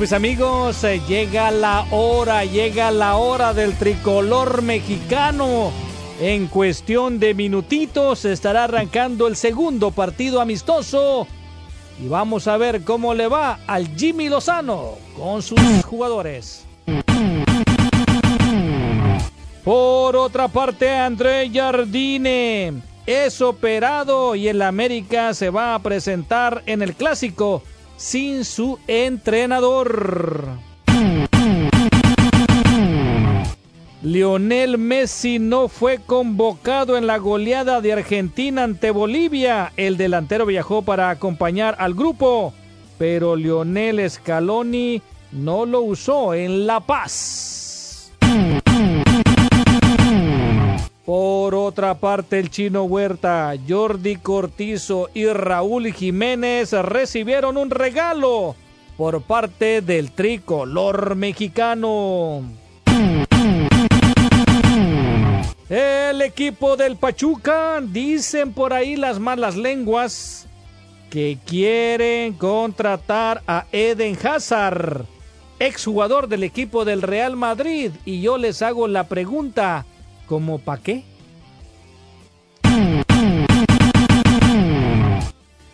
Mis amigos, eh, llega la hora, llega la hora del tricolor mexicano. En cuestión de minutitos estará arrancando el segundo partido amistoso. Y vamos a ver cómo le va al Jimmy Lozano con sus jugadores. Por otra parte, André Jardine es operado y el América se va a presentar en el clásico sin su entrenador. Lionel Messi no fue convocado en la goleada de Argentina ante Bolivia. El delantero viajó para acompañar al grupo, pero Lionel Scaloni no lo usó en La Paz. Por otra parte, el chino Huerta, Jordi Cortizo y Raúl Jiménez recibieron un regalo por parte del tricolor mexicano. El equipo del Pachuca, dicen por ahí las malas lenguas, que quieren contratar a Eden Hazard, exjugador del equipo del Real Madrid. Y yo les hago la pregunta, ¿cómo pa' qué?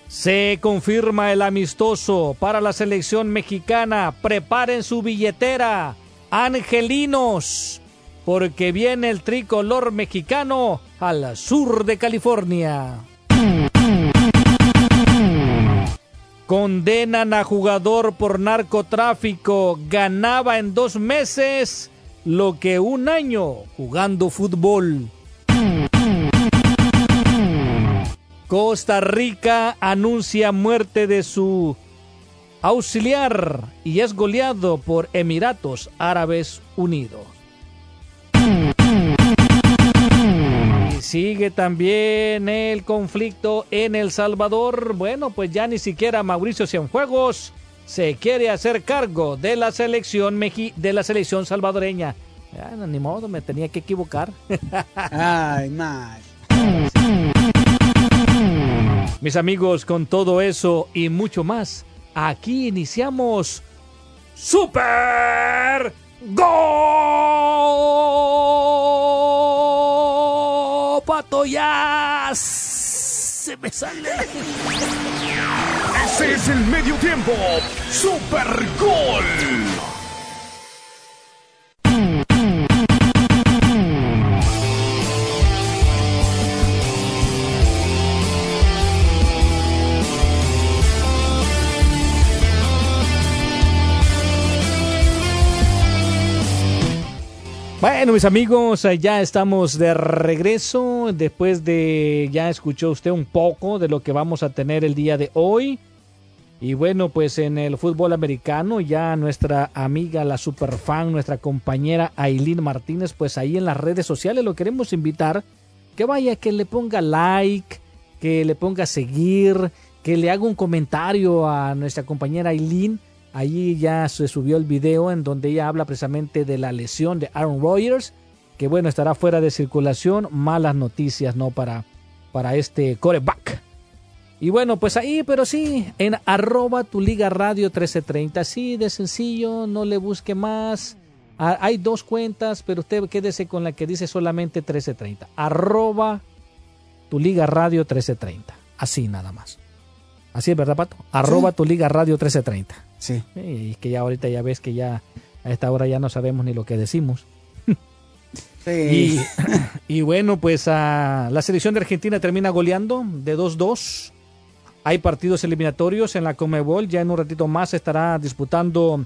Se confirma el amistoso para la selección mexicana. Preparen su billetera. Angelinos porque viene el tricolor mexicano al sur de California. Condenan a jugador por narcotráfico. Ganaba en dos meses lo que un año jugando fútbol. Costa Rica anuncia muerte de su auxiliar y es goleado por Emiratos Árabes Unidos. Y sigue también el conflicto en El Salvador. Bueno, pues ya ni siquiera Mauricio Cienfuegos se quiere hacer cargo de la selección meji de la selección salvadoreña. Ya, ni modo, me tenía que equivocar. Ay, mal. Mis amigos, con todo eso y mucho más, aquí iniciamos Super Go Pato ya se me sale. Ese es el medio tiempo. Super Gol. Bueno, mis amigos, eh, ya estamos de regreso. Después de ya escuchó usted un poco de lo que vamos a tener el día de hoy. Y bueno, pues en el fútbol americano, ya nuestra amiga, la superfan, nuestra compañera Aileen Martínez, pues ahí en las redes sociales lo queremos invitar que vaya, que le ponga like, que le ponga seguir, que le haga un comentario a nuestra compañera Aileen. Allí ya se subió el video en donde ella habla precisamente de la lesión de Aaron Rodgers, que bueno, estará fuera de circulación. Malas noticias, ¿no? Para, para este coreback. Y bueno, pues ahí, pero sí, en arroba tu liga radio 1330, así de sencillo, no le busque más. Ah, hay dos cuentas, pero usted quédese con la que dice solamente 1330. Arroba tu liga radio 1330. Así nada más. Así es, ¿verdad, Pato? Arroba tu liga radio 1330. Sí. Y que ya ahorita ya ves que ya a esta hora ya no sabemos ni lo que decimos. Sí. Y, y bueno, pues ah, la selección de Argentina termina goleando de 2-2. Hay partidos eliminatorios en la Comebol. Ya en un ratito más estará disputando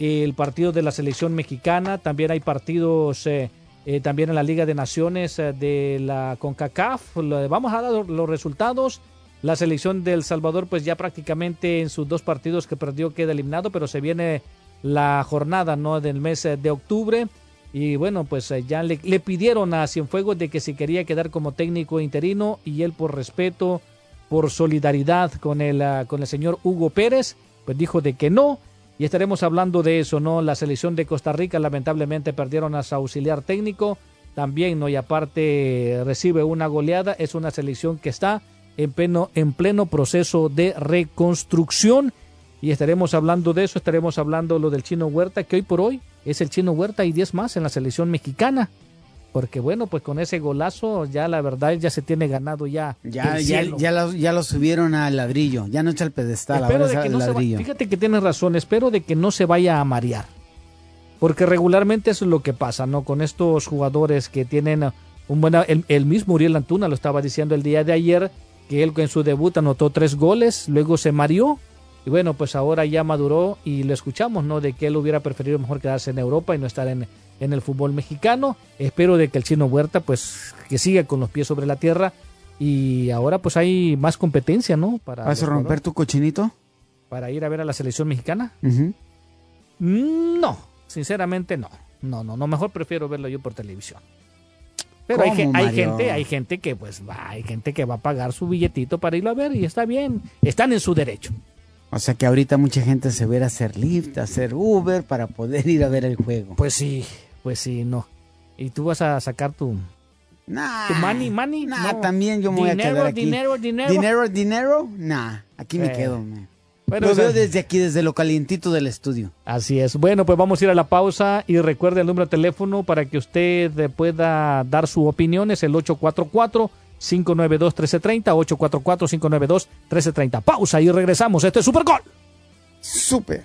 el partido de la selección mexicana. También hay partidos eh, eh, también en la Liga de Naciones eh, de la CONCACAF. Vamos a dar los resultados La selección del Salvador pues ya prácticamente en sus dos partidos que perdió queda eliminado, pero se viene la jornada no del mes de octubre y bueno pues ya le, le pidieron a Cienfuegos de que si quería quedar como técnico interino y él por respeto, por solidaridad con el, ah, con el señor Hugo Pérez, pues dijo de que no y estaremos hablando de eso, ¿no? La selección de Costa Rica lamentablemente perdieron a su auxiliar técnico, también, ¿no? Y aparte recibe una goleada, es una selección que está en pleno, en pleno proceso de reconstrucción y estaremos hablando de eso, estaremos hablando lo del chino Huerta, que hoy por hoy es el chino Huerta y 10 más en la selección mexicana. Porque bueno, pues con ese golazo ya la verdad ya se tiene ganado ya. Ya, ya, ya, lo, ya lo subieron al ladrillo, ya no echa el pedestal, espero de que no ladrillo. fíjate que tienes razón, espero de que no se vaya a marear. Porque regularmente eso es lo que pasa, ¿no? Con estos jugadores que tienen un buen... El, el mismo Uriel Antuna lo estaba diciendo el día de ayer, que él en su debut anotó tres goles, luego se mareó y bueno, pues ahora ya maduró y lo escuchamos, ¿no? De que él hubiera preferido mejor quedarse en Europa y no estar en, en el fútbol mexicano. Espero de que el chino Huerta pues que siga con los pies sobre la tierra y ahora pues hay más competencia, ¿no? Para ¿Vas a romper tu cochinito? Para ir a ver a la selección mexicana. No, sinceramente no. No, no, no, mejor prefiero verlo yo por televisión. Pero hay, hay, gente, hay gente que pues va, hay gente que va a pagar su billetito para irlo a ver y está bien, están en su derecho. O sea que ahorita mucha gente se ve a hacer Lyft, a hacer Uber para poder ir a ver el juego. Pues sí, pues sí, no. ¿Y tú vas a sacar tu, nah, tu money, money? Nah, también yo me voy a quedar aquí. Dinero, dinero, dinero. Dinero, Nah, aquí me eh. quedo. Bueno, lo veo desde aquí, desde lo calientito del estudio. Así es. Bueno, pues vamos a ir a la pausa y recuerde el número de teléfono para que usted pueda dar su opinión. Es el 844 592 1330 844 592 1330. Pausa y regresamos. Este es Super Gol. Super.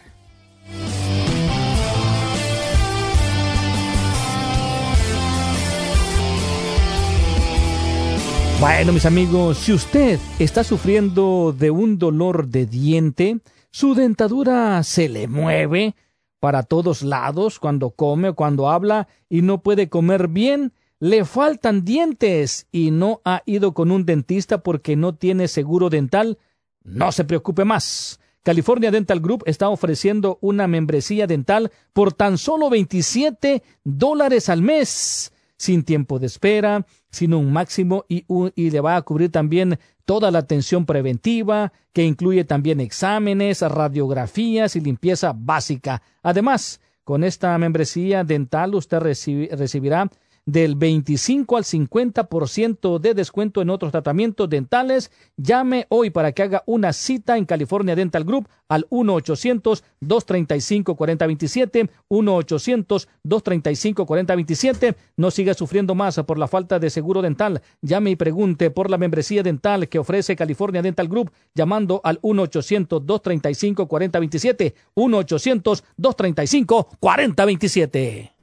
Bueno, mis amigos, si usted está sufriendo de un dolor de diente, su dentadura se le mueve para todos lados cuando come o cuando habla y no puede comer bien, le faltan dientes y no ha ido con un dentista porque no tiene seguro dental, no se preocupe más. California Dental Group está ofreciendo una membresía dental por tan solo 27 dólares al mes sin tiempo de espera, sin un máximo y, le va a cubrir también toda la atención preventiva, que incluye también exámenes, radiografías y limpieza básica. Además, con esta membresía dental usted recibirá del 25 al 50% de descuento en otros tratamientos dentales. Llame hoy para que haga una cita en California Dental Group al 1-800-235-4027, 1-800-235-4027. No siga sufriendo más por la falta de seguro dental. Llame y pregunte por la membresía dental que ofrece California Dental Group llamando al 1-800-235-4027, 1-800-235-4027.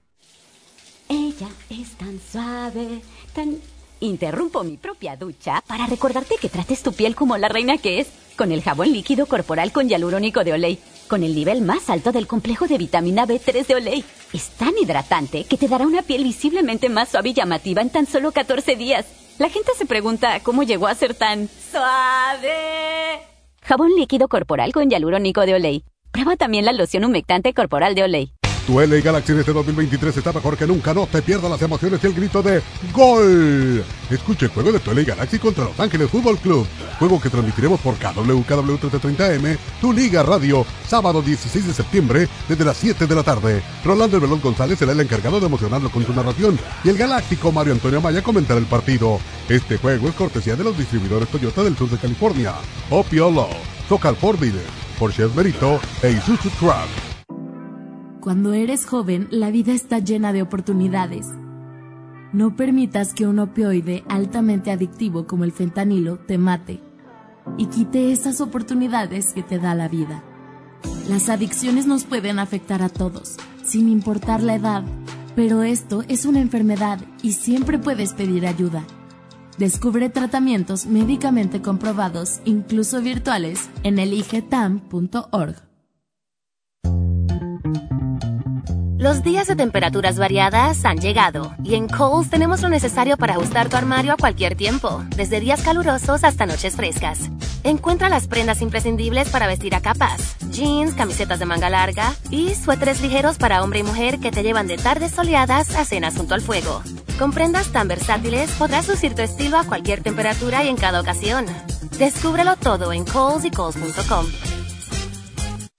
Ella es tan suave, tan... Interrumpo mi propia ducha para recordarte que trates tu piel como la reina que es, con el jabón líquido corporal con hialurónico de Olay, con el nivel más alto del complejo de vitamina B3 de Olay. Es tan hidratante que te dará una piel visiblemente más suave y llamativa en tan solo 14 días. La gente se pregunta cómo llegó a ser tan suave. Jabón líquido corporal con hialurónico de Olay. Prueba también la loción humectante corporal de Olay. Tu LA Galaxy de este 2023 está mejor que nunca. No te pierdas las emociones y el grito de ¡Gol! Escucha el juego de tu LA Galaxy contra Los Ángeles Fútbol Club. Juego que transmitiremos por KW, KW 1330M, tu Liga Radio, sábado 16 de septiembre, desde las 7 de la tarde. Rolando El González será el encargado de emocionarlo con su narración y el galáctico Mario Antonio Maya comentará el partido. Este juego es cortesía de los distribuidores Toyota del sur de California, Opiolo, Socal Ford Porsche Merito e Isuzu Truck. Cuando eres joven, la vida está llena de oportunidades. No permitas que un opioide altamente adictivo como el fentanilo te mate y quite esas oportunidades que te da la vida. Las adicciones nos pueden afectar a todos, sin importar la edad, pero esto es una enfermedad y siempre puedes pedir ayuda. Descubre tratamientos médicamente comprobados, incluso virtuales, en eligetam.org. Los días de temperaturas variadas han llegado y en Kohl's tenemos lo necesario para ajustar tu armario a cualquier tiempo, desde días calurosos hasta noches frescas. Encuentra las prendas imprescindibles para vestir a capas, jeans, camisetas de manga larga y suéteres ligeros para hombre y mujer que te llevan de tardes soleadas a cenas junto al fuego. Con prendas tan versátiles podrás lucir tu estilo a cualquier temperatura y en cada ocasión. Descúbrelo todo en colesy.coles.com.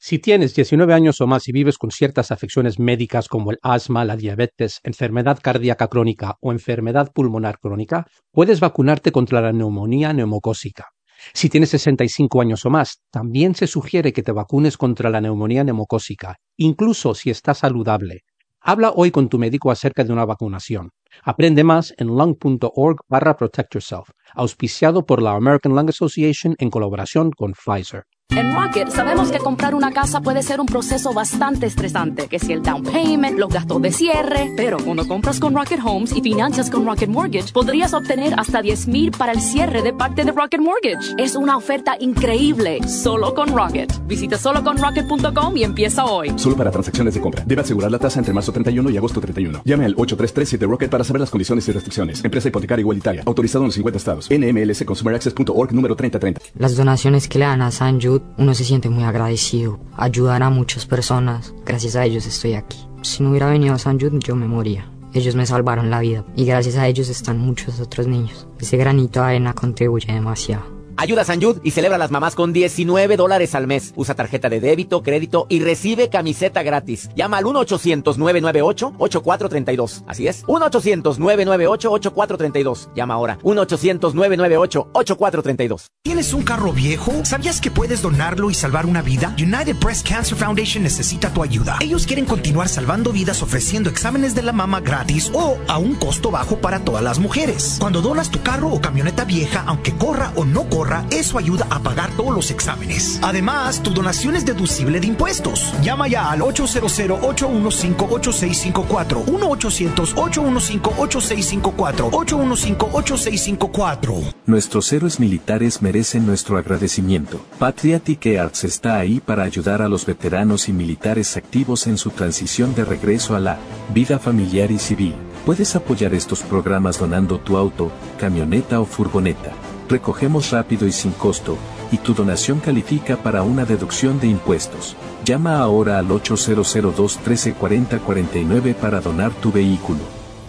Si tienes 19 años o más y vives con ciertas afecciones médicas como el asma, la diabetes, enfermedad cardíaca crónica o enfermedad pulmonar crónica, puedes vacunarte contra la neumonía neumocócica. Si tienes 65 años o más, también se sugiere que te vacunes contra la neumonía neumocócica, incluso si estás saludable. Habla hoy con tu médico acerca de una vacunación. Aprende más en lung.org barra protect yourself, auspiciado por la American Lung Association en colaboración con Pfizer. En Rocket sabemos que comprar una casa puede ser un proceso bastante estresante, que si el down payment, los gastos de cierre, pero cuando compras con Rocket Homes y financias con Rocket Mortgage, podrías obtener hasta 10 mil para el cierre de parte de Rocket Mortgage. Es una oferta increíble, solo con Rocket. Visita soloconrocket.com y empieza hoy. Solo para transacciones de compra. Debe asegurar la tasa entre marzo 31 y agosto 31. Llame al 8337 Rocket para saber las condiciones y restricciones. Empresa hipotecaria igualitaria. Autorizado en los 50 estados. NMLS ConsumerAccess.org número 3030. Las donaciones que le dan a San Jude uno se siente muy agradecido. Ayudar a muchas personas. Gracias a ellos estoy aquí. Si no hubiera venido a San Jude, yo me moría. Ellos me salvaron la vida y gracias a ellos están muchos otros niños. Ese granito de arena contribuye demasiado. Ayuda a San y celebra a las mamás con 19 dólares al mes. Usa tarjeta de débito, crédito y recibe camiseta gratis. Llama al 1-800-998-8432. Así es, 1-800-998-8432. Llama ahora, 1-800-998-8432. ¿Tienes un carro viejo? ¿Sabías que puedes donarlo y salvar una vida? United Breast Cancer Foundation necesita tu ayuda. Ellos quieren continuar salvando vidas ofreciendo exámenes de la mama gratis o a un costo bajo para todas las mujeres. Cuando donas tu carro o camioneta vieja, aunque corra o no corra, eso ayuda a pagar todos los exámenes. Además, tu donación es deducible de impuestos. Llama ya al 800-815-8654. 1-800-815-8654. 815-8654. Nuestros héroes militares merecen nuestro agradecimiento. Patriotic Arts está ahí para ayudar a los veteranos y militares activos en su transición de regreso a la vida familiar y civil. Puedes apoyar estos programas donando tu auto, camioneta o furgoneta recogemos rápido y sin costo, y tu donación califica para una deducción de impuestos. Llama ahora al 8002 1340 49 para donar tu vehículo.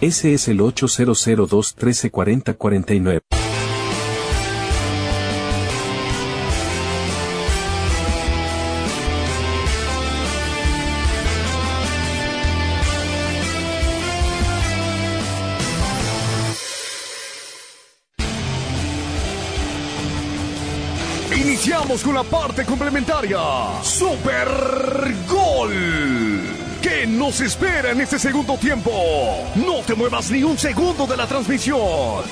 Ese es el 8002 1340 49. Con la parte complementaria. Super Gol. ¿Qué nos espera en este segundo tiempo? No te muevas ni un segundo de la transmisión.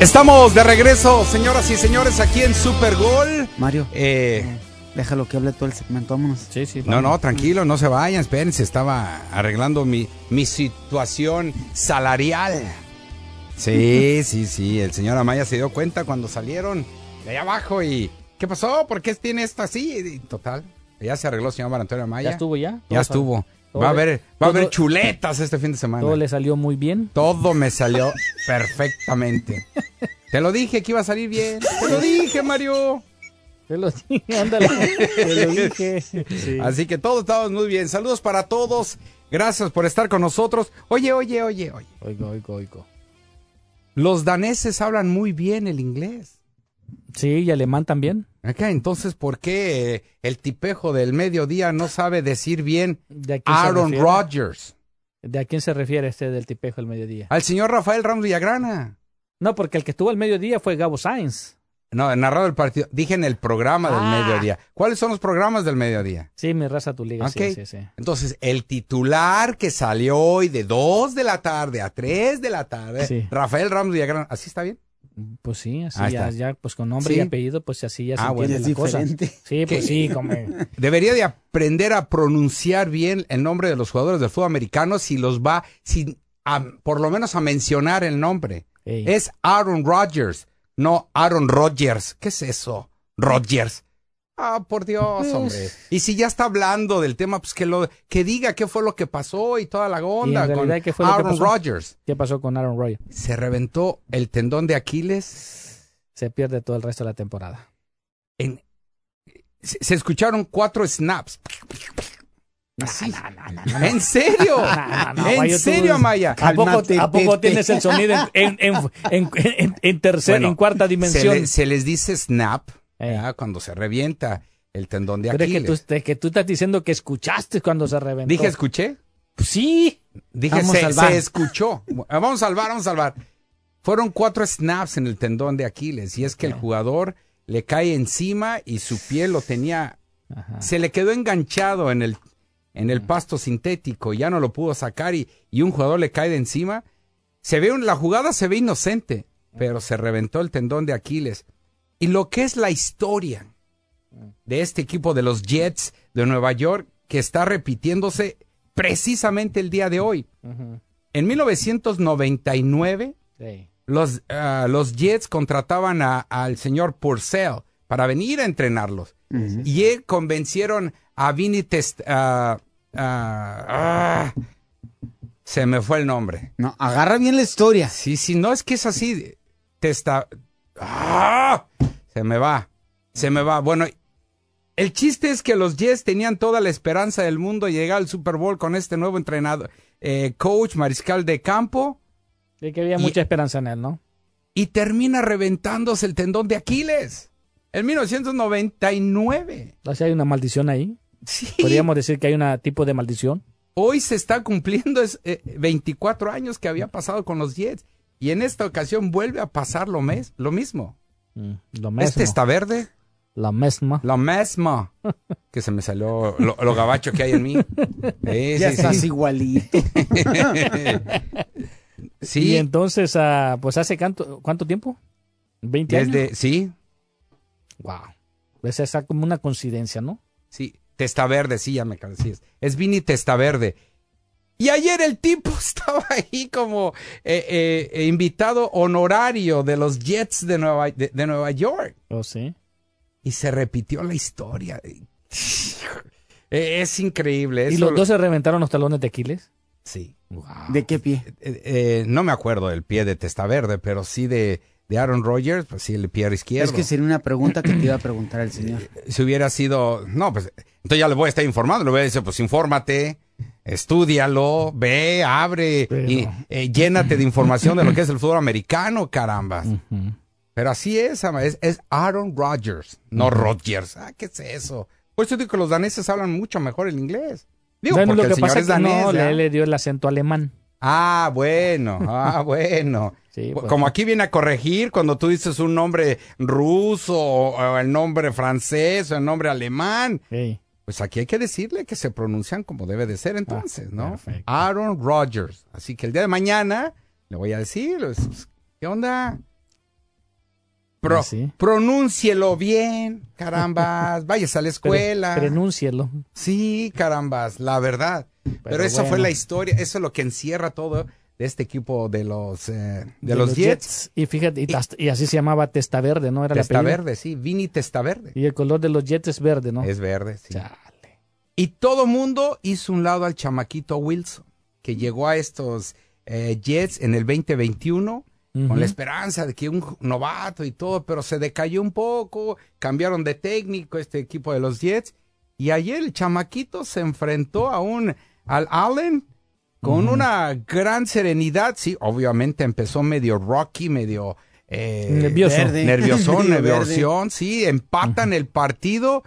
Estamos de regreso, señoras y señores, aquí en Super Gol. Mario. Eh, Déjalo que hable todo el segmento, vámonos. Sí, sí. No, no, tranquilo, no se vayan, espérense, estaba arreglando mi, mi situación salarial. Sí, sí, sí, el señor Amaya se dio cuenta cuando salieron de allá abajo y... ¿Qué pasó? ¿Por qué tiene esto así? total, ya se arregló el señor Antonio Amaya. ¿Ya estuvo ya? Ya estuvo. Va a haber, va a haber chuletas este fin de semana. Todo le salió muy bien. Todo me salió perfectamente. Te lo dije que iba a salir bien. Te lo dije, Mario. Te lo dije, ándale. Te lo dije. Así que todos estamos muy bien. Saludos para todos. Gracias por estar con nosotros. Oye, oye, oye, oye. Oigo, oigo, oigo. Los daneses hablan muy bien el inglés. Sí, y alemán también. Acá, entonces, ¿por qué el tipejo del mediodía no sabe decir bien Aaron Rodgers? ¿De a quién se refiere este del tipejo del mediodía? Al señor Rafael Ramos Villagrana. No, porque el que estuvo al mediodía fue Gabo Sainz. No, narrado el partido. Dije en el programa del ah. mediodía. ¿Cuáles son los programas del mediodía? Sí, mi raza tu liga. Sí, sí, sí. Entonces, el titular que salió hoy de 2 de la tarde a 3 de la tarde, Rafael Ramos Villagrán, ¿así está bien? Pues sí, así ya, ya, pues con nombre y apellido, pues así ya se ah, entiende la diferente. cosa. Sí, pues sí, como... Debería de aprender a pronunciar bien el nombre de los jugadores del fútbol americano si los va, sin, por lo menos a mencionar el nombre. Es Aaron Rodgers no Aaron Rodgers. ¿Qué es eso? Rodgers. Ah, por Dios, hombre. Y si ya está hablando del tema, pues que lo que diga qué fue lo que pasó y toda la onda con ¿qué fue Aaron Rodgers. ¿Qué pasó con Aaron Rodgers? Se reventó el tendón de Aquiles. Se pierde todo el resto de la temporada. En, se, escucharon cuatro snaps. Así. ¿En serio? ¿En serio, Amaya? ¿A poco, tienes el sonido en, en, en, tercera, en cuarta dimensión? Se, les dice snap eh. cuando se revienta el tendón de Aquiles. Pero que tú, que tú estás diciendo que escuchaste cuando se reventó. ¿Dije escuché? Pues sí. Dije se, se, escuchó. Vamos a salvar, vamos a salvar. Fueron cuatro snaps en el tendón de Aquiles y es que el jugador le cae encima y su piel lo tenía... Se le quedó enganchado en el en el pasto sintético, ya no lo pudo sacar y, y un jugador le cae de encima. Se ve la jugada se ve inocente, pero se reventó el tendón de Aquiles. Y lo que es la historia de este equipo de los Jets de Nueva York que está repitiéndose precisamente el día de hoy. En 1999, los, ah, los Jets contrataban al señor Purcell para venir a entrenarlos. Y convencieron a Vinny Test, ah, Ah, se me fue el nombre. No, agarra bien la historia. Sí, sí, no es que es así. Te está. ¡Ah! Se me va. Se me va. Bueno, el chiste es que los Jets tenían toda la esperanza del mundo de llegar al Super Bowl con este nuevo entrenador, eh, coach, mariscal de campo. Y que había mucha esperanza en él, ¿no? Y termina reventándose el tendón de Aquiles. En 1999. O sea, hay una maldición ahí. Podríamos decir que hay un tipo de maldición. Hoy se está cumpliendo es, 24 eh, años que había pasado con los Jets. Y en esta ocasión vuelve a pasar lo, mes, lo mismo. Mm, lo mismo. Este está verde. La misma. La misma. que se me salió lo, gabacho que hay en mí. ya estás igualito. sí. Y entonces, uh, pues hace cuánto, cuánto tiempo? ¿20 años? Sí. Wow. Pues es como una coincidencia, ¿no? Sí. Testaverde, sí, ya me cansé. Es Vini Testaverde. Y ayer el tipo estaba ahí como eh, eh, invitado honorario de los Jets de Nueva, de, Nueva York. ¿Oh, sí? Y se repitió la historia. Es increíble. ¿Y los dos se reventaron los talones de Aquiles? Sí. ¿De qué pie? Eh, no me acuerdo del pie de Testaverde, pero sí de, de Aaron Rodgers, pues sí, el pie izquierdo. Es que sería una pregunta que te iba a preguntar el señor. Si hubiera sido, no, pues entonces ya le voy a estar informando, le voy a decir, pues infórmate, estudialo, ve, abre y eh, llénate de información de lo que es el fútbol americano, caramba. Pero así es, es, es Aaron Rodgers, no Rodgers. Ah, ¿qué es eso? Por eso digo que los daneses hablan mucho mejor el inglés. Digo, porque el señor es danés. No, le dio el acento alemán. Ah, bueno, ah, bueno. Pues Como aquí viene a corregir cuando tú dices un nombre ruso o, el nombre francés o el nombre alemán. Pues aquí hay que decirle que se pronuncian como debe de ser ah, entonces, ¿no? Aaron Rodgers. Así que el día de mañana le voy a decir, pues, ¿qué onda? Pro, Pronúncielo bien, carambas. Vayas a la escuela. pronúncielo. Sí, carambas, la verdad. Pero, eso fue la historia, eso es lo que encierra todo de este equipo de los eh, de, los, Jets. Y fíjate, y, así se llamaba Testa Verde, ¿no? Era Testa Verde, sí, Vini Testa Verde. Y el color de los Jets es verde, ¿no? Es verde, sí. Y todo mundo hizo un lado al chamaquito Wilson, que llegó a estos eh, Jets en el 2021 con la esperanza de que un novato y todo, pero se decayó un poco, cambiaron de técnico este equipo de los Jets. Y ayer el chamaquito se enfrentó a un al Allen con una gran serenidad. Sí, obviamente empezó medio rocky, medio eh, nervioso, nervioso, nervioso, sí, empatan el partido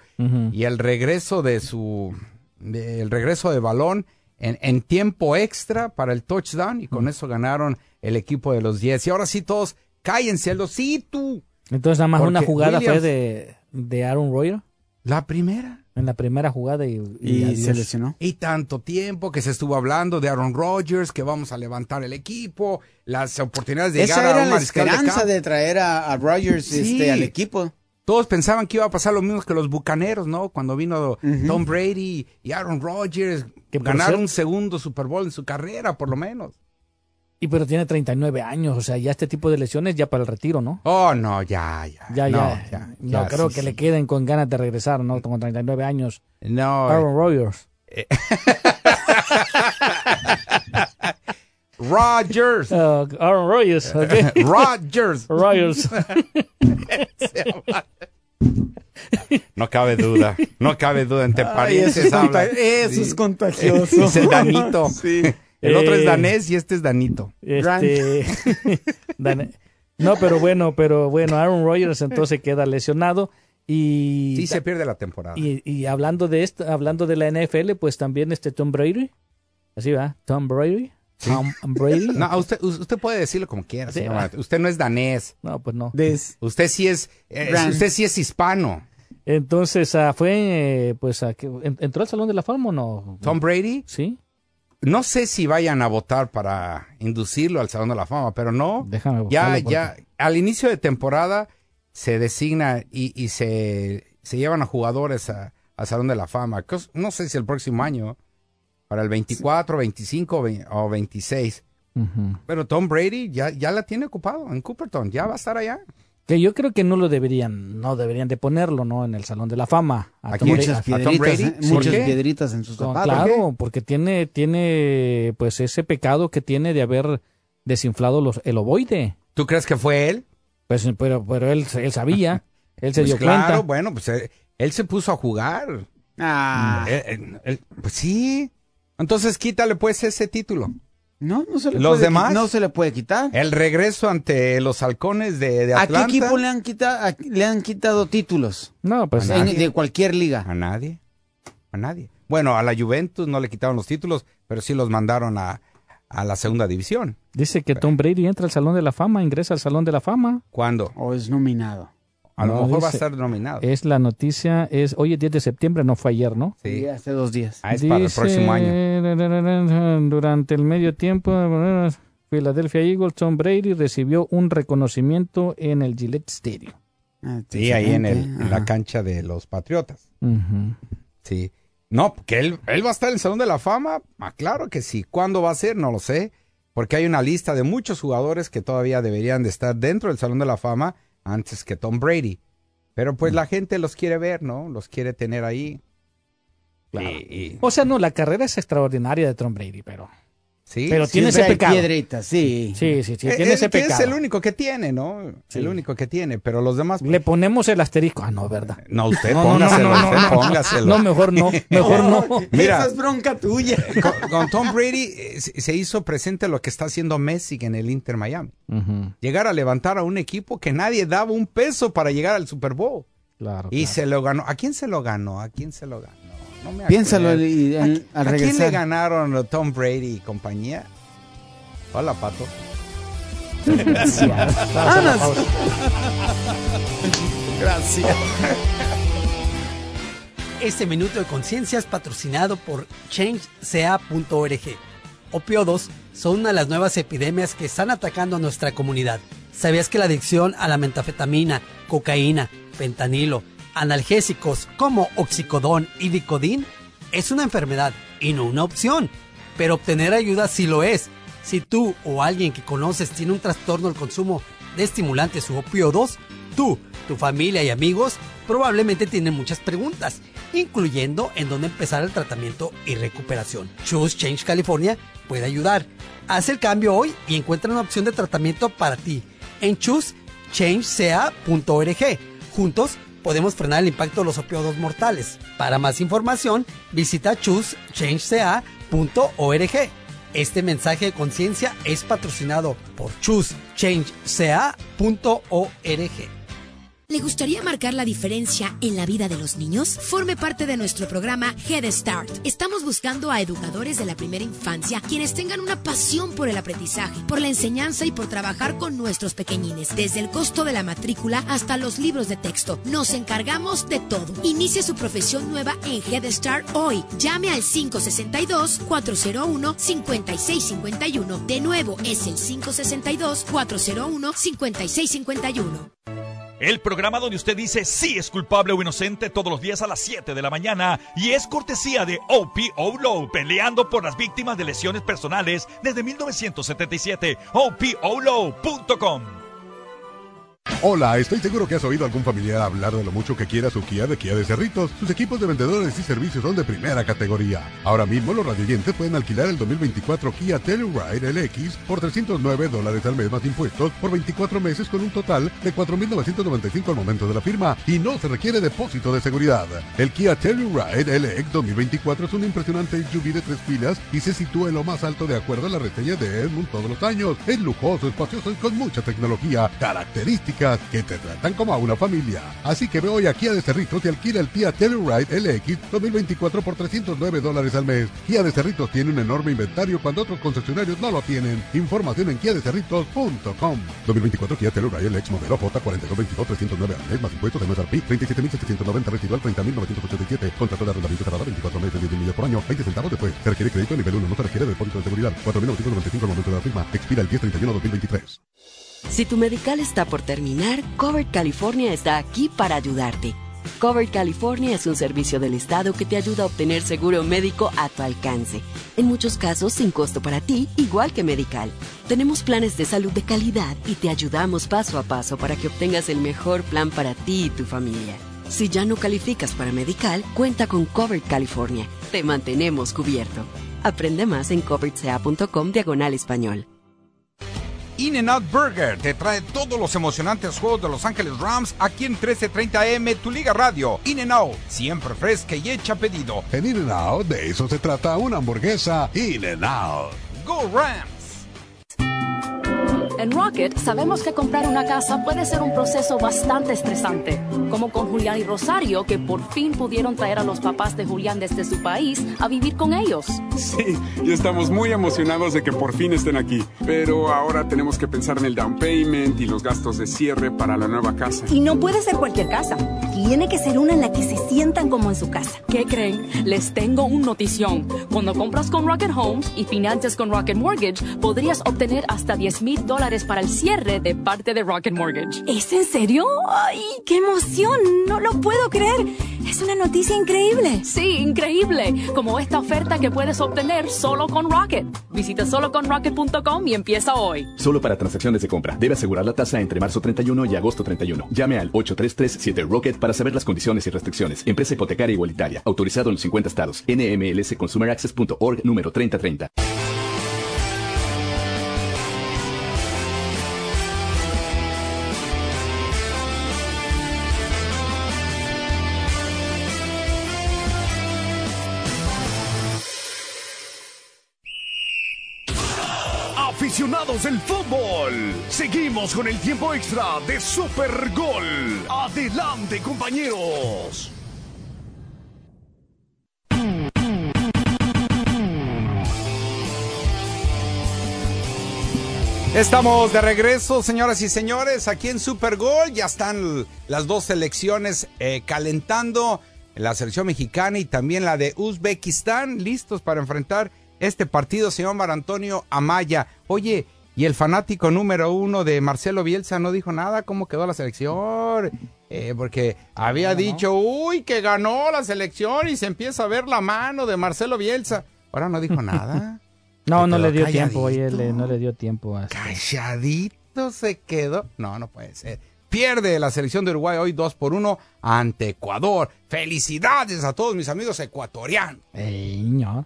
y el regreso de su, el regreso de balón en, en, tiempo extra para el touchdown y con eso ganaron el equipo de los 10. Y ahora sí todos cállense, los sí tú. Entonces nada más una jugada fue de, de Aaron Royer. La primera en la primera jugada y, se lesionó. Y tanto tiempo que se estuvo hablando de Aaron Rodgers, que vamos a levantar el equipo, las oportunidades de llegar a un la esperanza de, traer a, Rodgers este, al equipo. Todos pensaban que iba a pasar lo mismo que los Bucaneros, ¿no? Cuando vino Tom Brady y Aaron Rodgers, que ganaron un segundo Super Bowl en su carrera, por lo menos. Y pero tiene 39 años, o sea, ya este tipo de lesiones ya para el retiro, ¿no? Oh, no, ya, ya. Ya, ya. No creo que le queden con ganas de regresar, ¿no? Con 39 años. No. Aaron Rodgers. Eh. Rogers. Uh, Aaron Rodgers. Okay. Rogers. Rogers. No cabe duda, no cabe duda entre parientes. Eso, es, eso es contagioso. Ese Danito. Sí. El otro es eh, danés y este es Danito. Este... no, pero bueno, pero bueno, Aaron Rodgers entonces queda lesionado y sí se pierde la temporada. Y, hablando de esto, hablando de la NFL, pues también este Tom Brady, así va, Tom Brady. Tom Brady. No, usted, usted puede decirlo como quiera. usted no es danés. No, pues no. Usted sí es, eh, usted sí es hispano. Entonces, uh, fue, eh, pues, uh, ¿entró al Salón de la Fama o no? ¿Tom Brady? Sí. No sé si vayan a votar para inducirlo al Salón de la Fama, pero no. Déjame ya, ya, al inicio de temporada se designa y, y se, se, llevan a jugadores al Salón de la Fama. No sé si el próximo año, para el 24, 25 o 26. Pero Tom Brady ya, ya la tiene ocupado en Cooperton, ya va a estar allá. Que yo creo que no lo deberían, no deberían de ponerlo, ¿no? En el Salón de la Fama. A muchas piedritas, ¿eh? muchas piedritas en sus zapatos. claro, porque tiene, tiene, pues ese pecado que tiene de haber desinflado los, el ovoide. ¿Tú crees que fue él? Pues, pero, pero él, él sabía, él se pues dio claro, cuenta. bueno, pues eh, él, se puso a jugar. Ah. Eh, pues sí. Entonces quítale pues ese título. No, no se le ¿Los puede, demás? No se le puede quitar. El regreso ante los halcones de, Atlanta. ¿A qué equipo le han quitado, le han quitado títulos? No, pues de cualquier liga. A nadie. A nadie. Bueno, a la Juventus no le quitaron los títulos, pero sí los mandaron a, a la segunda división. Dice que Tom Brady entra al Salón de la Fama, ingresa al Salón de la Fama. ¿Cuándo? O es nominado. A lo mejor va a estar nominado. Es la noticia, es hoy es 10 de septiembre, no fue ayer, ¿no? Sí, hace dos días. Ah, es para el próximo año. Durante el medio tiempo, Philadelphia Eagles, Tom Brady recibió un reconocimiento en el Gillette Stadium. Ah, sí, ahí en, el, la cancha de los Patriotas. Sí. No, que él, él va a estar en el Salón de la Fama. Ah, claro que sí. ¿Cuándo va a ser? No lo sé. Porque hay una lista de muchos jugadores que todavía deberían de estar dentro del Salón de la Fama antes que Tom Brady. Pero pues la gente los quiere ver, ¿no? Los quiere tener ahí. Claro. O sea, no, la carrera es extraordinaria de Tom Brady, pero pero tiene ese pecado. sí. Sí, sí, sí, eh, tiene ese pecado. Es el único que tiene, ¿no? El único que tiene, pero los demás... Le ponemos el asterisco. Ah, no, ¿verdad? No, usted póngaselo, usted póngaselo. No, mejor no, mejor no. Mira, Esa es bronca tuya. Con, Tom Brady eh, se hizo presente lo que está haciendo Messi en el Inter Miami. Llegar a levantar a un equipo que nadie daba un peso para llegar al Super Bowl. Claro. Y se lo ganó. ¿A quién se lo ganó? ¿A quién se lo ganó? Piénsalo y, al, ¿A, quién le ganaron Tom Brady y compañía? Hola, Pato. Gracias. Gracias. Este minuto de conciencia es patrocinado por changeca.org. Opiodos son una de las nuevas epidemias que están atacando a nuestra comunidad. ¿Sabías que la adicción a la metafetamina, cocaína, fentanilo, analgésicos como oxicodón y dicodín es una enfermedad y no una opción. Pero obtener ayuda sí lo es. Si tú o alguien que conoces tiene un trastorno al consumo de estimulantes u opioides, tú, tu familia y amigos probablemente tienen muchas preguntas, incluyendo en dónde empezar el tratamiento y recuperación. Choose Change California puede ayudar. Haz el cambio hoy y encuentra una opción de tratamiento para ti en choosechangeca.org. Juntos podemos frenar el impacto de los opioides mortales. Para más información, visita choosechangeca.org. Este mensaje de conciencia es patrocinado por choosechangeca.org. ¿Le gustaría marcar la diferencia en la vida de los niños? Forme parte de nuestro programa Head Start. Estamos buscando a educadores de la primera infancia quienes tengan una pasión por el aprendizaje, por la enseñanza y por trabajar con nuestros pequeñines, desde el costo de la matrícula hasta los libros de texto. Nos encargamos de todo. Inicie su profesión nueva en Head Start hoy. Llame al 562-401-5651. De nuevo, es el 562-401-5651. El programa donde usted dice si es culpable o inocente todos los días a las 7 de la mañana y es cortesía de OPO Low, peleando por las víctimas de lesiones personales desde 1977. OPOLow.com Hola, estoy seguro que has oído algún familiar hablar de lo mucho que quiere su Kia de Kia de Cerritos. Sus equipos de vendedores y servicios son de primera categoría. Ahora mismo los radioyentes pueden alquilar el 2024 Kia Telluride LX por 309 dólares al mes más impuestos por 24 meses con un total de 4.995 al momento de la firma y no se requiere depósito de seguridad. El Kia Telluride LX 2024 es un impresionante SUV de tres filas y se sitúa en lo más alto de acuerdo a la reseña de Edmund todos los años. Es lujoso, espacioso y con mucha tecnología, que te tratan como a una familia. Así que ve hoy a de Cerritos y alquila el Kia Telluride LX 2024 por 309 dólares al mes. Kia de Cerritos tiene un enorme inventario cuando otros concesionarios no lo tienen. Información en kiadecerritos.com 2024 Kia Telluride LX modelo J4222 309 al mes más impuestos de MSRP 37.790 residual 30.987 contrato de arrendamiento cerrado 24 meses 10 millas por año 20 centavos después. Se requiere crédito nivel 1 no se requiere depósito de seguridad 4.995 al momento de la firma expira el 10 31 2023 si tu medical está por terminar, Covered California está aquí para ayudarte. Covered California es un servicio del Estado que te ayuda a obtener seguro médico a tu alcance. En muchos casos sin costo para ti, igual que Medical. Tenemos planes de salud de calidad y te ayudamos paso a paso para que obtengas el mejor plan para ti y tu familia. Si ya no calificas para Medical, cuenta con Covered California. Te mantenemos cubierto. Aprende más en coveredca.com diagonal español. In-N-Out Burger te trae todos los emocionantes juegos de Los Ángeles Rams aquí en 1330M, tu liga radio. In-N-Out, siempre fresca y hecha pedido. En In-N-Out, de eso se trata una hamburguesa In-N-Out. ¡Go Rams! En Rocket sabemos que comprar una casa puede ser un proceso bastante estresante, como con Julián y Rosario, que por fin pudieron traer a los papás de Julián desde su país a vivir con ellos. Sí, y estamos muy emocionados de que por fin estén aquí, pero ahora tenemos que pensar en el down payment y los gastos de cierre para la nueva casa. Y no puede ser cualquier casa, tiene que ser una en la que se sientan como en su casa. ¿Qué creen? Les tengo un notición. Cuando compras con Rocket Homes y financias con Rocket Mortgage, podrías obtener hasta 10 mil dólares para el cierre de parte de Rocket Mortgage. ¿Es en serio? ¡Ay, qué emoción! No lo puedo creer. Es una noticia increíble. Sí, increíble. Como esta oferta que puedes obtener solo con Rocket. Visita soloconrocket.com y empieza hoy. Solo para transacciones de compra. Debe asegurar la tasa entre marzo 31 y agosto 31. Llame al 8337 para saber las condiciones y restricciones. Empresa hipotecaria igualitaria. Autorizado en los 50 estados. NMLSConsumerAccess.org número 3030. Seguimos con el tiempo extra de Super Gol. Adelante, compañeros. Estamos de regreso, señoras y señores, aquí en Super Gol. Ya están las dos selecciones eh, calentando, la selección mexicana y también la de Uzbekistán, listos para enfrentar este partido, señor Mar Antonio Amaya. Oye, y el fanático número uno de Marcelo Bielsa no dijo nada, ¿cómo quedó la selección? Eh, porque había dicho, uy, que ganó la selección y se empieza a ver la mano de Marcelo Bielsa. Ahora no dijo nada. no, no le dio tiempo, oye, no le dio tiempo. A... Calladito se quedó. No, no puede ser. Pierde la selección de Uruguay hoy 2 por 1 ante Ecuador. Felicidades a todos mis amigos ecuatorianos. No.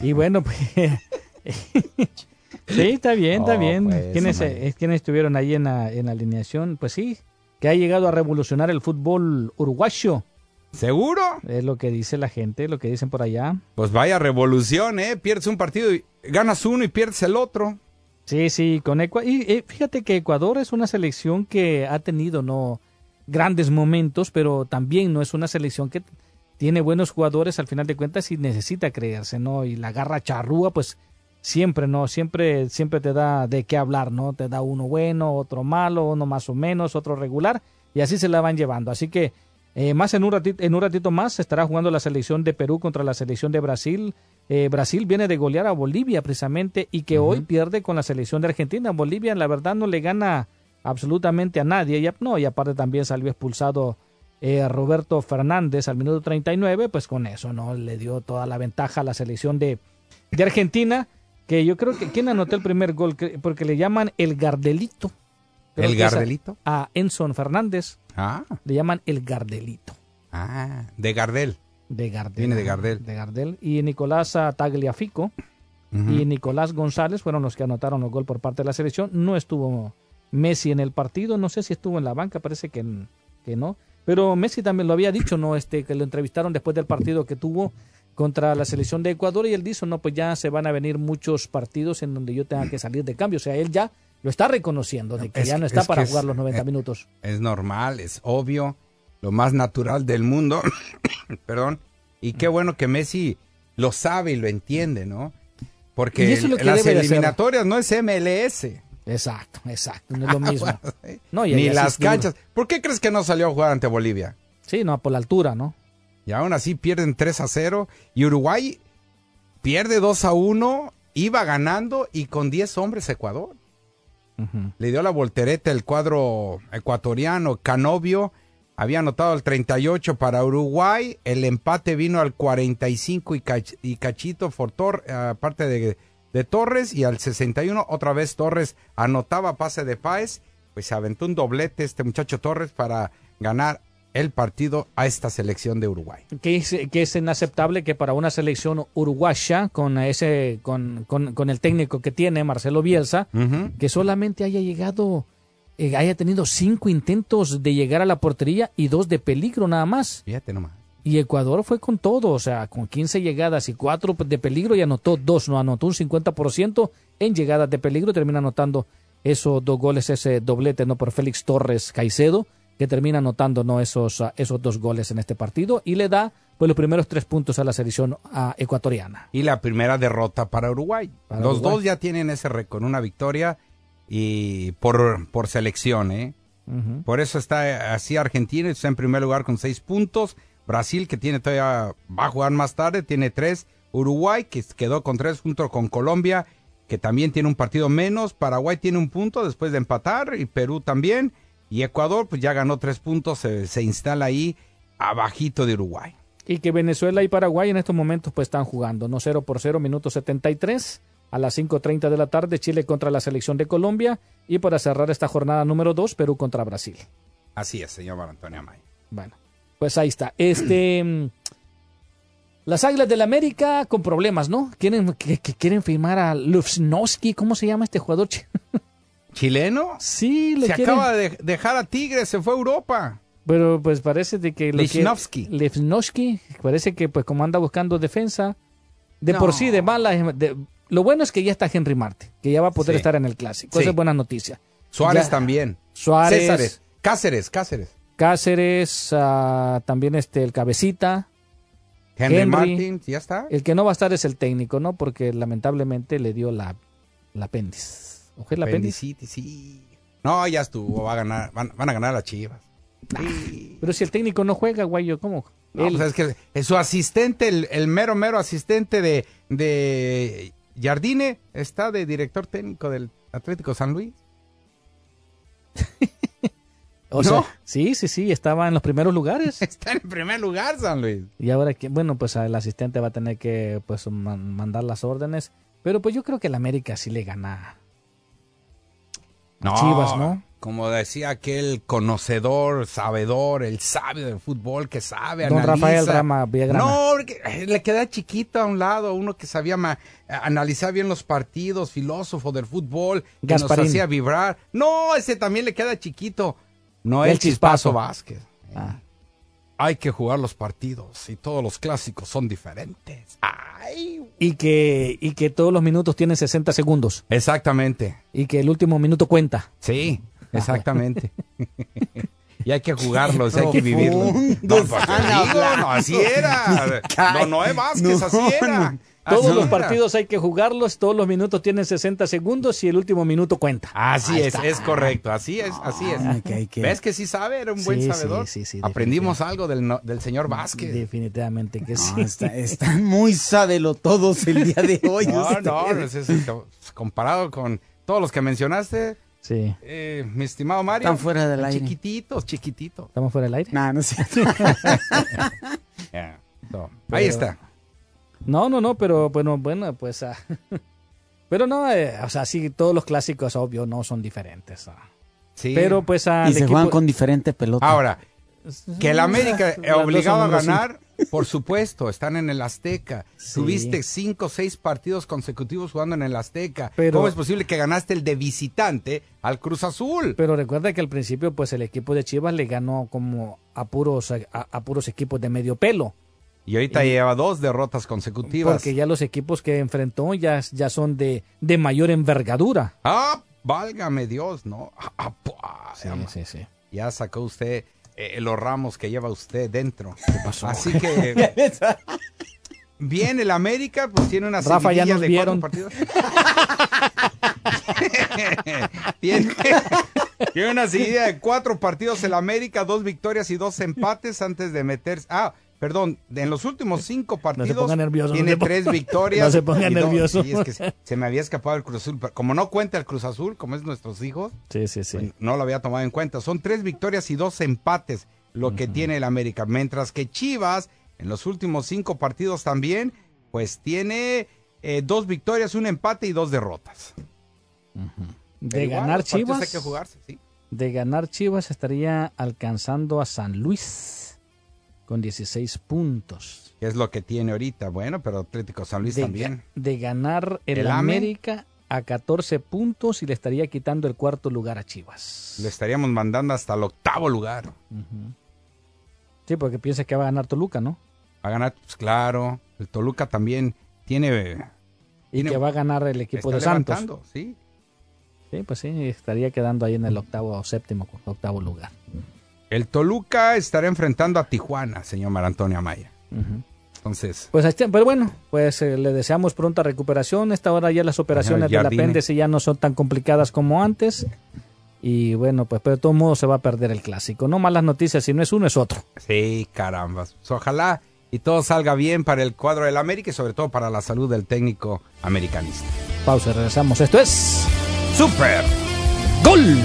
Y bueno, pues... sí, está bien, está bien. Pues, ¿Quiénes, estuvieron ahí en la, en la alineación? Pues sí, que ha llegado a revolucionar el fútbol uruguayo. ¿Seguro? Es lo que dice la gente, lo que dicen por allá. Pues vaya revolución, ¿eh? Pierdes un partido y ganas uno y pierdes el otro. Sí, sí, con Ecuador. Y eh, fíjate que Ecuador es una selección que ha tenido, no grandes momentos, pero también no es una selección que tiene buenos jugadores al final de cuentas y necesita creerse, ¿no? Y la garra charrúa, pues siempre, ¿no? Siempre, siempre te da de qué hablar, ¿no? Te da uno bueno, otro malo, uno más o menos, otro regular, y así se la van llevando. Así que eh, más en un, ratito, en un ratito más estará jugando la selección de Perú contra la selección de Brasil. Eh, Brasil viene de golear a Bolivia precisamente y que hoy pierde con la selección de Argentina. Bolivia, la verdad, no le gana absolutamente a nadie. Y, no, y aparte también salió expulsado eh, Roberto Fernández al minuto 39, pues con eso, ¿no? Le dio toda la ventaja a la selección de, de Argentina, que yo creo que, ¿quién anotó el primer gol? Porque le llaman el Gardelito. ¿El Gardelito? A, Enson Fernández. Ah. Le llaman el Gardelito. Ah, de Gardel. De Gardel. Viene de Gardel. De Gardel. Y Nicolás Tagliafico y Nicolás González fueron los que anotaron el gol por parte de la selección. No estuvo Messi en el partido, no sé si estuvo en la banca, parece que, que no. Pero Messi también lo había dicho, ¿no? Este, que lo entrevistaron después del partido que tuvo contra la selección de Ecuador y él dijo, no, pues ya se van a venir muchos partidos en donde yo tenga que salir de cambio. O sea, él ya lo está reconociendo, de que ya no está para jugar los 90 minutos. Es normal, es obvio, lo más natural del mundo. Perdón. Y qué bueno que Messi lo sabe y lo entiende, ¿no? Porque las eliminatorias no es MLS. Exacto, exacto, no es lo mismo. Ni las canchas. ¿Por qué crees que no salió a jugar ante Bolivia? Sí, no, por la altura, ¿no? Y aún así pierden 3 a 0 y Uruguay pierde 2 a 1, iba ganando y con 10 hombres Ecuador. Le dio la voltereta el cuadro ecuatoriano, Canovio. Había anotado el 38 para Uruguay, el empate vino al 45 y, y cachito Fortor, aparte de, de, Torres, y al 61 otra vez Torres anotaba pase de Páez, pues se aventó un doblete este muchacho Torres para ganar el partido a esta selección de Uruguay. Que es, que es inaceptable que para una selección uruguaya, con ese, con, con, el técnico que tiene, Marcelo Bielsa, que solamente haya llegado eh, haya tenido cinco intentos de llegar a la portería y dos de peligro nada más. Fíjate nomás. Y Ecuador fue con todo, o sea, con 15 llegadas y cuatro de peligro y anotó dos, no anotó un 50% en llegadas de peligro, termina anotando esos dos goles, ese doblete, ¿no? Por Félix Torres Caicedo, que termina anotando, ¿no? Esos, ah, esos dos goles en este partido y le da, pues, los primeros tres puntos a la selección ah, ecuatoriana. Y la primera derrota para Uruguay. los dos ya tienen ese récord, una victoria y por, por selección, ¿eh? Por eso está así Argentina, está en primer lugar con seis puntos. Brasil, que tiene todavía, va a jugar más tarde, tiene tres. Uruguay, que quedó con tres junto con Colombia, que también tiene un partido menos. Paraguay tiene un punto después de empatar, y Perú también. Y Ecuador, pues ya ganó tres puntos, se, se instala ahí abajito de Uruguay. Y que Venezuela y Paraguay en estos momentos pues están jugando, ¿no? 0 por 0, minuto 73 a las 5.30 de la tarde, Chile contra la selección de Colombia y para cerrar esta jornada número 2, Perú contra Brasil. Así es, señor Antonio Amay. Bueno, pues ahí está. Este, mm, las Águilas del la América con problemas, ¿no? Quieren, que, quieren firmar a Lufsnowski, ¿cómo se llama este jugador? ¿Chileno? Sí, le Se acaba de dejar a Tigres, se fue a Europa. Pero pues parece de que... Lifnowski. parece que pues como anda buscando defensa, de por sí, de mala, de, lo bueno es que ya está Henry Marte, que ya va a poder estar en el clásico. Esa es buena noticia. Suárez también. Suárez. Cáceres, Cáceres. Cáceres, ah, también este, el Cabecita. Henry, Martin, ya está. El que no va a estar es el técnico, ¿no? Porque lamentablemente le dio la, la apéndice. ¿O el apéndice? Sí. No, ya estuvo, va a ganar, van, a ganar las chivas. Pero si el técnico no juega, guayo, ¿cómo? No, pues es que su asistente, el, el, mero, mero asistente de, de Jardine está de director técnico del Atlético San Luis. o sea, sí, sí, sí, estaba en los primeros lugares. Está en el primer lugar San Luis. Y ahora que, bueno, pues el asistente va a tener que pues mandar las órdenes, pero pues yo creo que el América sí le gana. No, Chivas, ¿no? como decía aquel conocedor, sabedor, el sabio del fútbol que sabe, Don Rafael Rama No, eh, le queda chiquito a un lado, uno que sabía analizar bien los partidos, filósofo del fútbol, que nos hacía vibrar. No, ese también le queda chiquito. No el Chispazo, Vázquez. Ah. Hay que jugar los partidos y todos los clásicos son diferentes. Ay. Y que, y que todos los minutos tienen 60 segundos. Exactamente. Y que el último minuto cuenta. Sí. Exactamente. y hay que jugarlos, hay que vivirlos. No, no, así era. No, no es Vázquez, así era. Todos los partidos hay que jugarlos, todos los minutos tienen 60 segundos y el último minuto cuenta. Así es, es correcto, así es, así es. Ah, ¿Ves que sí sabe? Era un buen sabedor. Sí, sí, Aprendimos algo del, del, señor Vázquez. Definitivamente que sí. están muy sabelo todos el día de hoy. No, no, comparado con todos los que mencionaste, Sí. Eh, mi estimado Mario. Están fuera del aire. Chiquititos, chiquititos. ¿Estamos fuera del aire? No, no sé. Ahí está. No, no, no, pero bueno, bueno, pues... ah, pero no, eh, o sea, sí, todos los clásicos, obvio, no son diferentes. ah. Sí. Pero pues... ah, y se equipo- juegan con diferente pelota. Ahora, que el América dos obligado a ganar, por supuesto, están en el Azteca. Sí. Tuviste cinco o seis partidos consecutivos jugando en el Azteca. Pero- ¿Cómo es posible que ganaste el de visitante al Cruz Azul? Pero recuerda que al principio, pues el equipo de Chivas le ganó como a puros, a, a puros equipos de medio pelo. Y ahorita Y- lleva dos derrotas consecutivas. Porque ya los equipos que enfrentó ya, ya son de, de mayor envergadura. Ah, válgame Dios, ¿no? Ah, ah, pu- Sí, sí, sí. Ya sacó usted eh, los ramos que lleva usted dentro. pasó? Así que... Bien, el América pues tiene una Rafa, ya nos de vieron. cuatro partidos. tiene, tiene una seguidilla de cuatro partidos el América, dos victorias y dos empates antes de meterse. Ah, perdón, en los últimos cinco partidos nervioso, tiene ponga- tres victorias. no se ponga nervioso. sí, es que se, se me había escapado el Cruz Azul. pero Como no cuenta el Cruz Azul, como es nuestros hijos, Sí, sí, sí. pues, no lo había tomado en cuenta. Son tres victorias y dos empates lo que tiene el América. Mientras que Chivas, en los últimos cinco partidos también, pues tiene eh, dos victorias, un empate y dos derrotas. De igual, ganar Chivas. Hay que jugarse, sí. De ganar Chivas estaría alcanzando a San Luis con 16 puntos. Que es lo que tiene ahorita. Bueno, pero Atlético San Luis de, también. de ganar el, El AME. América a 14 puntos y le estaría quitando el cuarto lugar a Chivas. Le estaríamos mandando hasta el octavo lugar. Sí, porque piensa que va a ganar Toluca, ¿no? Va a ganar, pues claro. El Toluca también tiene. Y tiene- que va a ganar el equipo de Santos. sí. Sí, pues sí, estaría quedando ahí en el octavo o séptimo, octavo lugar. El Toluca estará enfrentando a Tijuana, señor Mar Antonio Amaya. Ujú. Entonces, Pues, pero bueno, pues eh, le deseamos pronta recuperación. Esta hora ya las operaciones del apéndice ya no son tan complicadas como antes. Y bueno, pues pero de todos modos se va a perder el clásico. No malas noticias, si no es uno es otro. sí, caramba. Pues ojalá y todo salga bien para el cuadro del América y sobre todo para la salud del técnico americanista. Pausa, regresamos. Esto es Super Gol.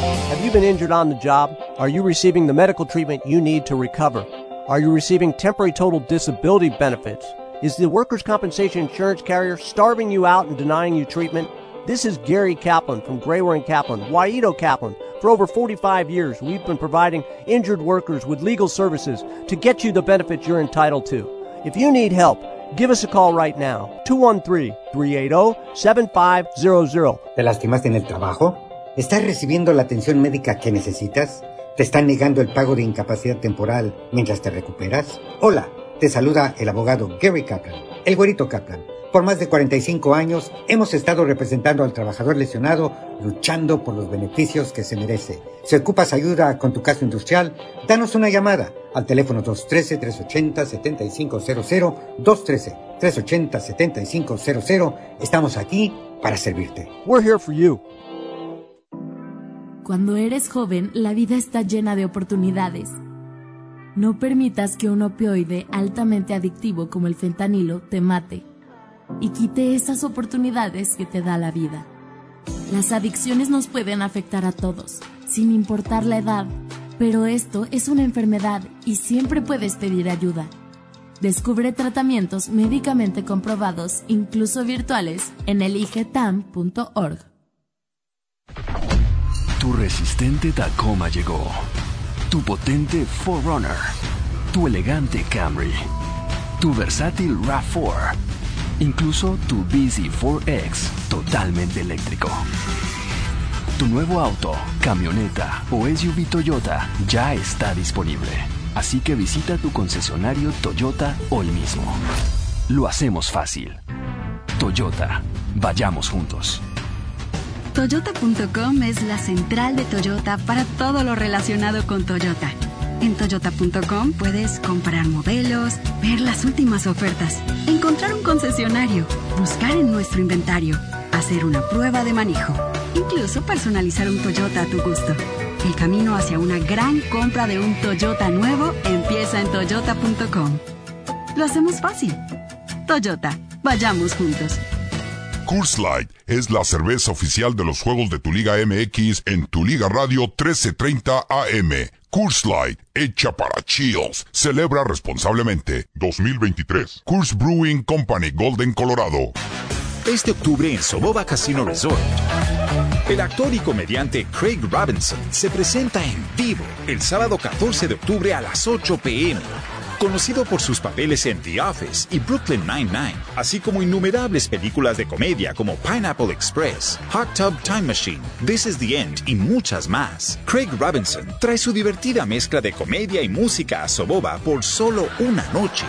Have you been injured on the job? Are you receiving the medical treatment you need to recover? Are you receiving temporary total disability benefits? Is the workers' compensation insurance carrier starving you out and denying you treatment? This is Gary Kaplan from Grayware and Kaplan, Waido Kaplan. For over 45 years, we've been providing injured workers with legal services to get you the benefits you're entitled to. If you need help, give us a call right now. 213-380-7500. ¿Te lastimaste en el trabajo? ¿Estás recibiendo la atención médica que necesitas? ¿Te están negando el pago de incapacidad temporal mientras te recuperas? Hola, te saluda el abogado Gary Kaplan, el güerito Kaplan. Por más de 45 años hemos estado representando al trabajador lesionado, luchando por los beneficios que se merece. Si ocupas ayuda con tu caso industrial, danos una llamada al teléfono 213-380-7500, 213-380-7500. Estamos aquí para servirte. We're here for you. Cuando eres joven, la vida está llena de oportunidades. No permitas que un opioide altamente adictivo como el fentanilo te mate y quite esas oportunidades que te da la vida. Las adicciones nos pueden afectar a todos, sin importar la edad, pero esto es una enfermedad y siempre puedes pedir ayuda. Descubre tratamientos médicamente comprobados, incluso virtuales, en eligetam.org. Tu resistente Tacoma llegó. Tu potente 4Runner. Tu elegante Camry. Tu versátil RAV4. Incluso tu BZ4X totalmente eléctrico. Tu nuevo auto, camioneta o SUV Toyota ya está disponible. Así que visita tu concesionario Toyota hoy mismo. Lo hacemos fácil. Toyota, vayamos juntos. Toyota.com es la central de Toyota para todo lo relacionado con Toyota. En Toyota.com puedes comprar modelos, ver las últimas ofertas, encontrar un concesionario, buscar en nuestro inventario, hacer una prueba de manejo, incluso personalizar un Toyota a tu gusto. El camino hacia una gran compra de un Toyota nuevo empieza en Toyota.com. Lo hacemos fácil. Toyota, vayamos juntos. Coors Light es la cerveza oficial de los juegos de tu Liga MX en tu Liga Radio 1330 AM. Coors Light, hecha para chills. Celebra responsablemente. 2023. Coors Brewing Company, Golden, Colorado. Este octubre en Soboba Casino Resort. El actor y comediante Craig Robinson se presenta en vivo el sábado 14 de octubre a las 8 pm conocido por sus papeles en The Office y Brooklyn Nine-Nine, así como innumerables películas de comedia como Pineapple Express, Hot Tub Time Machine, This is the End y muchas más. Craig Robinson trae su divertida mezcla de comedia y música a Soboba por solo una noche.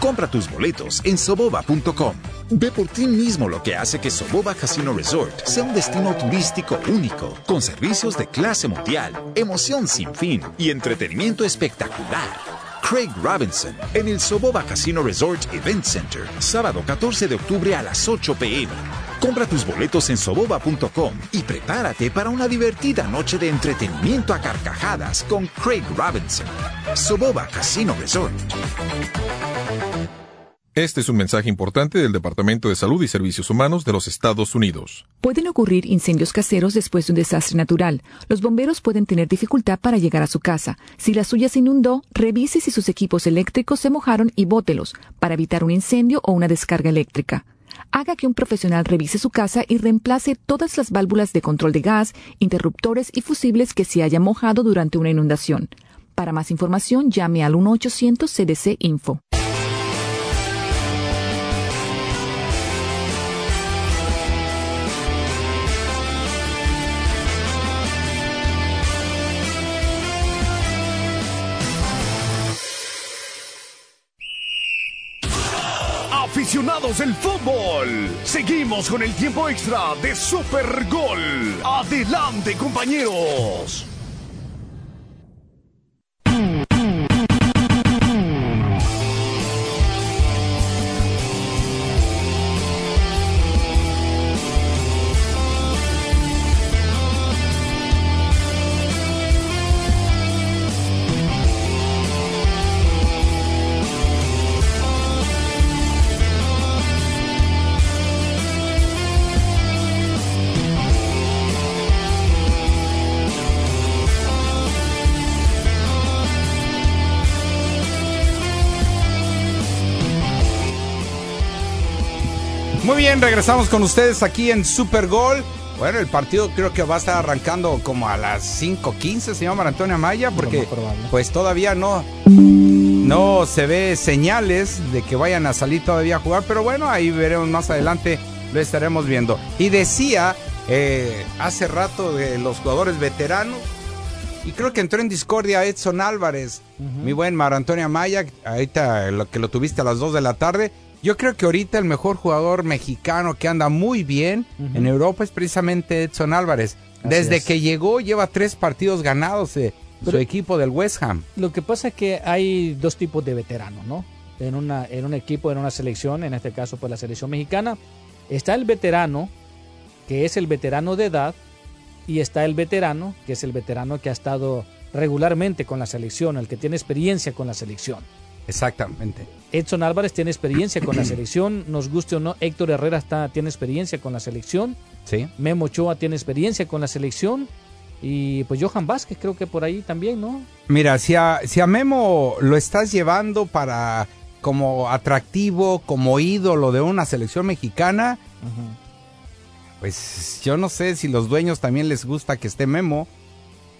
Compra tus boletos en soboba.com. Ve por ti mismo lo que hace que Soboba Casino Resort sea un destino turístico único, con servicios de clase mundial, emoción sin fin y entretenimiento espectacular. Craig Robinson en el Soboba Casino Resort Event Center, sábado 14 de octubre a las 8 pm. Compra tus boletos en soboba.com y prepárate para una divertida noche de entretenimiento a carcajadas con Craig Robinson. Soboba Casino Resort. Este es un mensaje importante del Departamento de Salud y Servicios Humanos de los Estados Unidos. Pueden ocurrir incendios caseros después de un desastre natural. Los bomberos pueden tener dificultad para llegar a su casa. Si la suya se inundó, revise si sus equipos eléctricos se mojaron y bótelos para evitar un incendio o una descarga eléctrica. Haga que un profesional revise su casa y reemplace todas las válvulas de control de gas, interruptores y fusibles que se hayan mojado durante una inundación. Para más información, llame al 1-800 Aficionados del fútbol. Seguimos con el tiempo extra de Super Gol. Adelante, compañeros. Bien, regresamos con ustedes aquí en Super Gol. Bueno, el partido creo que va a estar arrancando como a las 5:15, señor Antonio Maya, porque pues todavía no no se ve señales de que vayan a salir todavía a jugar, pero bueno, ahí veremos más adelante, lo estaremos viendo. Y decía eh, hace rato de los jugadores veteranos, y creo que entró en discordia Edson Álvarez, mi buen Mar Antonio Maya, ahorita lo que lo tuviste a las 2 de la tarde. Yo creo que ahorita el mejor jugador mexicano que anda muy bien en Europa es precisamente Edson Álvarez. Desde que llegó lleva tres partidos ganados de su equipo del West Ham. Lo que pasa es que hay dos tipos de veteranos, ¿no? En, una, en un equipo, en una selección, en este caso pues la selección mexicana, está el veterano, que es el veterano de edad, y está el veterano, que es el veterano que ha estado regularmente con la selección, el que tiene experiencia con la selección. Exactamente. Edson Álvarez tiene experiencia con la selección, nos guste o no, Héctor Herrera está, tiene experiencia con la selección. Sí. Memo Ochoa tiene experiencia con la selección. Y pues Johan Vázquez creo que por ahí también, ¿no? Mira, si a, si a Memo lo estás llevando para como atractivo, como ídolo de una selección mexicana, pues yo no sé si los dueños también les gusta que esté Memo,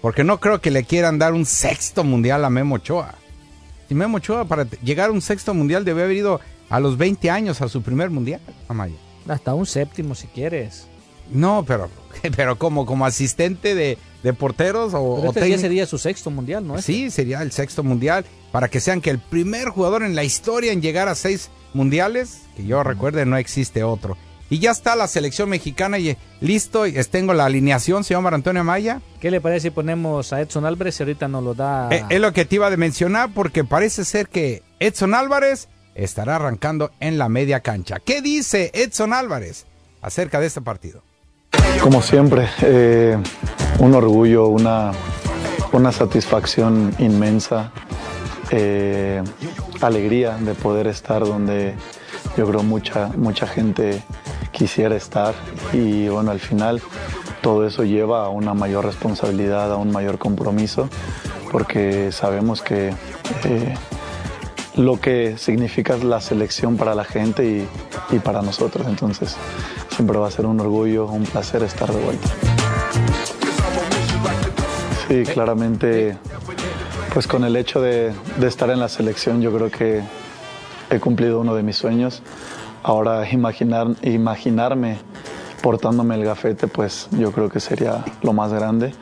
porque no creo que le quieran dar un sexto mundial a Memo Ochoa. Y Memo Ochoa para llegar a un sexto mundial debe haber ido a los 20 años a su primer mundial, Amaya. Hasta un séptimo si quieres. No, pero, pero como, como asistente de, porteros o, pero este sería su sexto mundial, ¿no? Sí, sería el sexto mundial para que sean que el primer jugador en la historia en llegar a seis mundiales, que yo recuerde no existe otro. Y ya está la selección mexicana y listo. Tengo la alineación, señor Antonio Maya. ¿Qué le parece si ponemos a Edson Álvarez y ahorita nos lo da? Eh, es lo que te iba a mencionar porque parece ser que Edson Álvarez estará arrancando en la media cancha. ¿Qué dice Edson Álvarez acerca de este partido? Como siempre, eh, un orgullo, una, una satisfacción inmensa, eh, alegría de poder estar donde yo creo mucha, mucha gente quisiera estar y bueno, al final todo eso lleva a una mayor responsabilidad, a un mayor compromiso, porque sabemos que eh, lo que significa la selección para la gente y, para nosotros, entonces siempre va a ser un orgullo, un placer estar de vuelta. Sí, claramente, pues con el hecho de, de estar en la selección yo creo que he cumplido uno de mis sueños. Ahora imaginar, imaginarme portándome el gafete, pues yo creo que sería lo más grande.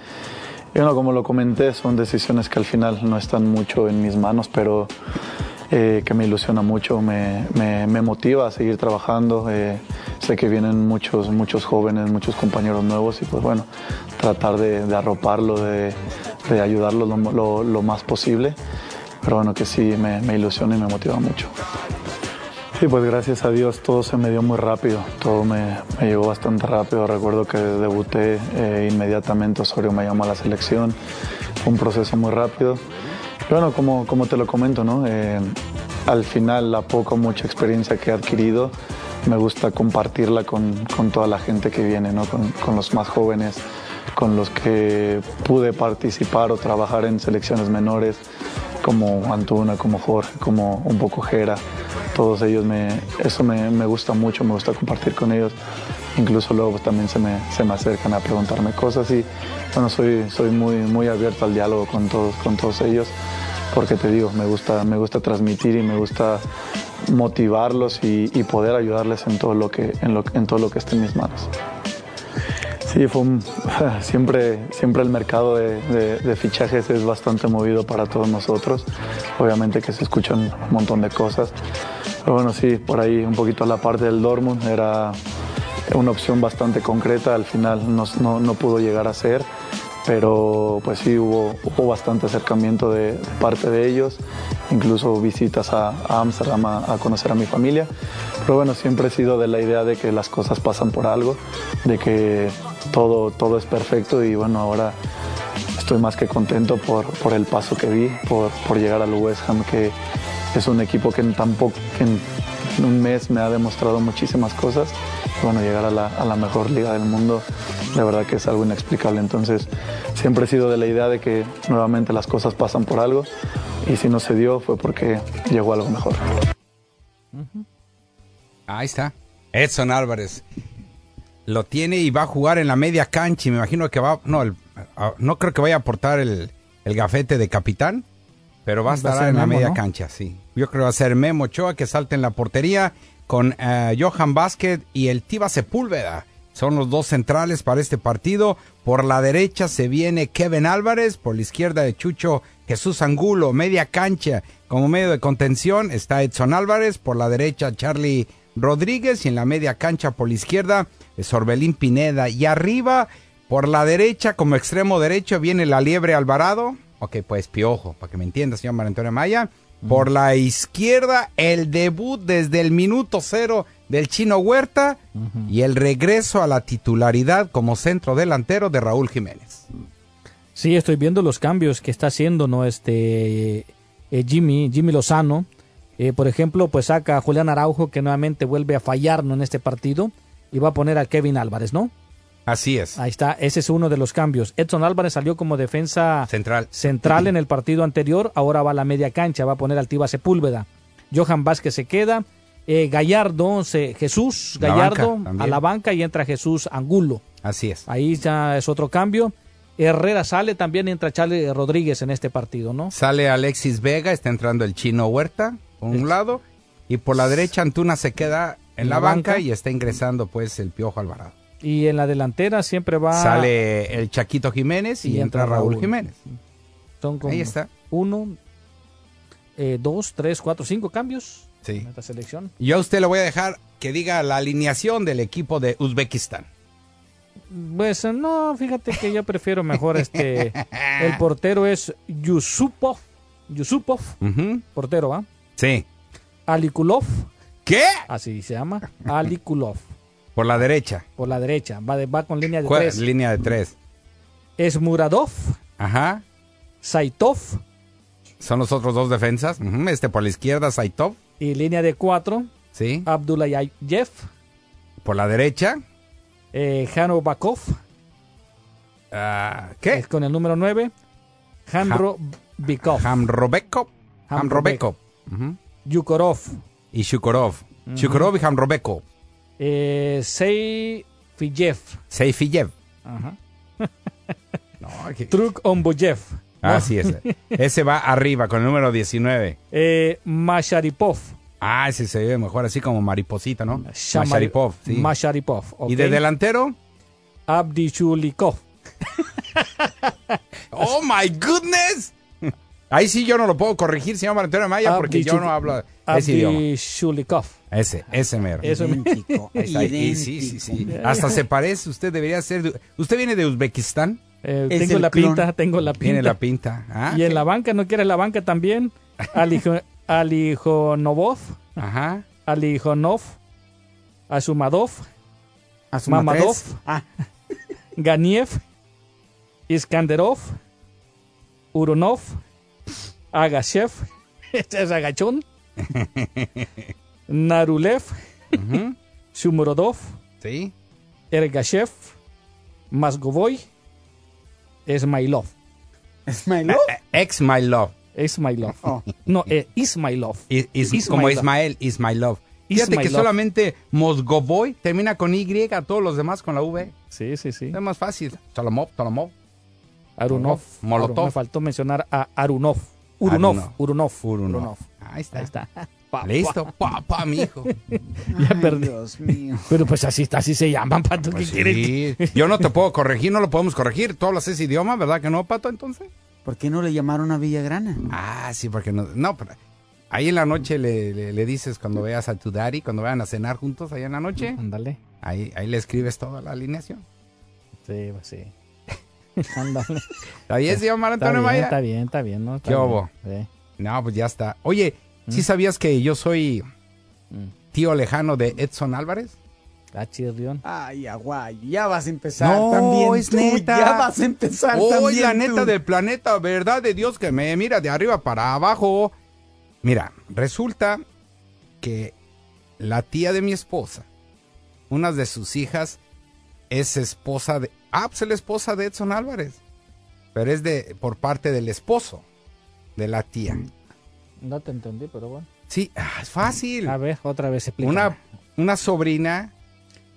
Y bueno, como lo comenté, son decisiones que al final no están mucho en mis manos, pero eh, que me ilusiona mucho, me, me, motiva a seguir trabajando. Eh, sé que vienen muchos, muchos jóvenes, muchos compañeros nuevos y pues bueno, tratar de, arroparlo, de, de ayudarlos lo, lo, lo, más posible. Pero bueno, que sí me, me ilusiona y me motiva mucho. Sí, pues gracias a Dios todo se me dio muy rápido, todo me, llegó bastante rápido. Recuerdo que debuté eh, inmediatamente, Osorio me llamó a la selección, fue un proceso muy rápido. bueno, como, como te lo comento, ¿no? Eh, al final la poca mucha experiencia que he adquirido me gusta compartirla con, con toda la gente que viene, ¿no? con, con los más jóvenes, con los que pude participar o trabajar en selecciones menores, como Antuna, como Jorge, como un poco Jera todos ellos me, eso me, me, gusta mucho, me gusta compartir con ellos. Incluso luego también se me, se me acercan a preguntarme cosas y bueno, soy, soy muy, muy abierto al diálogo con todos, con todos ellos porque te digo, me gusta, me gusta transmitir y me gusta motivarlos y, poder ayudarles en todo lo que, en, lo, en todo lo que esté en mis manos. Sí, fue siempre, siempre el mercado de, fichajes es bastante movido para todos nosotros. Obviamente que se escuchan un montón de cosas. Pero bueno, sí, por ahí un poquito la parte del Dortmund era una opción bastante concreta. Al final no, no, no pudo llegar a ser pero pues sí hubo, hubo bastante acercamiento de, parte de ellos, incluso visitas a, Amsterdam a, conocer a mi familia. Pero bueno, siempre he sido de la idea de que las cosas pasan por algo, de que todo, todo es perfecto y bueno, ahora estoy más que contento por, por el paso que vi, por, por llegar al West Ham, que es un equipo que tampoco, en un mes me ha demostrado muchísimas cosas. bueno, llegar a la, la mejor liga del mundo de verdad que es algo inexplicable. Entonces, siempre he sido de la idea de que nuevamente las cosas pasan por algo y si no se dio fue porque llegó algo mejor. Ahí está. Edson Álvarez. Lo tiene y va a jugar en la media cancha me imagino que va... No, no creo que vaya a aportar el, gafete de capitán, pero va a estar en la media cancha, sí. Yo creo que va a ser Memo Ochoa que salte en la portería con eh, Johan Vázquez y el Tiba Sepúlveda. Son los dos centrales para este partido. Por la derecha se viene Kevin Álvarez, por la izquierda de Chucho Jesús Angulo, media cancha como medio de contención está Edson Álvarez, por la derecha Charlie Rodríguez y en la media cancha por la izquierda Sorbelín Pineda. Y arriba por la derecha como extremo derecho viene la Liebre Alvarado, ok pues Piojo, para que me entienda señor María Antonio Maya, por la izquierda el debut desde el minuto cero del Chino Huerta y el regreso a la titularidad como centro delantero de Raúl Jiménez. Sí, estoy viendo los cambios que está haciendo no este eh, Jimmy Jimmy Lozano. Eh, por ejemplo, pues saca a Julián Araujo que nuevamente vuelve a fallar en este partido y va a poner a Kevin Álvarez, ¿no? Así es. Ahí está, ese es uno de los cambios. Edson Álvarez salió como defensa central, central en el partido anterior, ahora va a la media cancha, va a poner al Tiba Sepúlveda. Johan Vázquez se queda, eh, Gallardo, Jesús Gallardo a la banca y entra Jesús Angulo. Así es. Ahí ya es otro cambio. Herrera sale, también entra Charlie Rodríguez en este partido, ¿no? Sale Alexis Vega, está entrando el chino Huerta, por un lado, y por la derecha Antuna se queda en, la, banca, y está ingresando pues el Piojo Alvarado. Y en la delantera siempre va... Sale el Chaquito Jiménez y, entra, Raúl, Jiménez. Son Ahí está. Uno, eh, dos, tres, cuatro, cinco cambios Sí. selección. Yo a usted le voy a dejar que diga la alineación del equipo de Uzbekistán. Pues no, fíjate que yo prefiero mejor este. el portero es Yusupov. Yusupov. Portero, ¿ah? Sí. Alikulov. ¿Qué? Así se llama. Alikulov. Por la derecha. Por la derecha. Va, va con línea de tres. Línea de tres. Esmuradov. Ajá. Saitov. Son los otros dos defensas. Este por la izquierda, Saitov. Y línea de cuatro. Sí. Abdulayev. por la derecha. Eh, Jano Bakov. Ah, ¿Qué? con el número 9. Hamro Bikov. Hamrobekov. Hamrobekov. Yukorov. Y Shukorov. Shukorov y Hamrobekov. Eh, Seifiyev. Seifiyev. Ajá. no, que... Truk Omboyev. Ah, sí, ese. ese va arriba con el número 19. Eh, Masharipov. Ah, ese se ve mejor así como mariposita, ¿no? Masharipov, sí. Masharipov. ¿Y de delantero? Abdichulikov. ¡Oh, my goodness! Ahí sí yo no lo puedo corregir, señor Antonio Maya, porque yo no hablo ese idioma. Abdichulikov. Ese, ese mero. Eso Idéntico, Sí, sí, sí, sí. Hasta se parece, usted debería ser... de- ¿Usted viene de Uzbekistán? Eh, tengo la clon. pinta, tengo la pinta. Tiene la pinta. Ah, y en la banca, ¿no quieres la banca también? Alijo, Alijonovov, Ajá. Alijonov, Asumadov, Asuma Mamadov. Ah, Ganiev, Iskanderov, Uronov, Agashev, este es Agachón, Narulev, Ujú. Shumurodov, Sí. Ergashev, Masgovoy, Esmailov. ¿Ismailov? Ex my love. Ismailov. Oh. No, eh, Ismailov. Is- is- Ismailov. como Ismael, is my love. Fíjate que Ismailov. solamente Mosgovoy termina con Y, todos los demás con la V. Sí, sí, sí. Es más fácil. Solomov, Solomov. Arunov. Molotov. Aru- Me faltó mencionar a Arunov. Urunov. Arunov. Urunov. Urunov. Ahí está. Ahí está. Pa, Listo. Papá, mi hijo. Ya perdí. Dios mío. Pero pues así está, así se llaman, Pato. ¿Qué Pues quieres? sí. Yo no te puedo corregir, no lo podemos corregir. Tú hablas ese idioma, ¿verdad que no, Pato, entonces? ¿Por qué no le llamaron a Villagrana? Ah, sí, porque no. No, pero ahí en la noche le, le- le dices cuando veas a tu daddy, cuando vayan a cenar juntos allá en la noche, Ándale. ahí, ahí le escribes toda la alineación. Sí, pues sí. Ándale. ¿Está bien, señor Mar Está Antonio bien, Maya? está bien, está bien, ¿no? Está ¿Qué bien. hubo? Sí. No, pues ya está. Oye, ¿sí ¿Mm? sabías que yo soy Mm. tío lejano de Edson Álvarez? Ah, chirrión. Ay, aguay, ya vas a empezar No, también. es tú, neta. Ya vas a empezar Hoy también. la neta tú. del planeta, verdad de Dios que me mira de arriba para abajo. Mira, resulta que la tía de mi esposa, una de sus hijas, es esposa de... Ah, pues es la esposa de Edson Álvarez. Pero es de por parte del esposo de la tía. No te entendí, pero bueno. Sí, ah, es fácil. A ver, otra vez explica. Una, una sobrina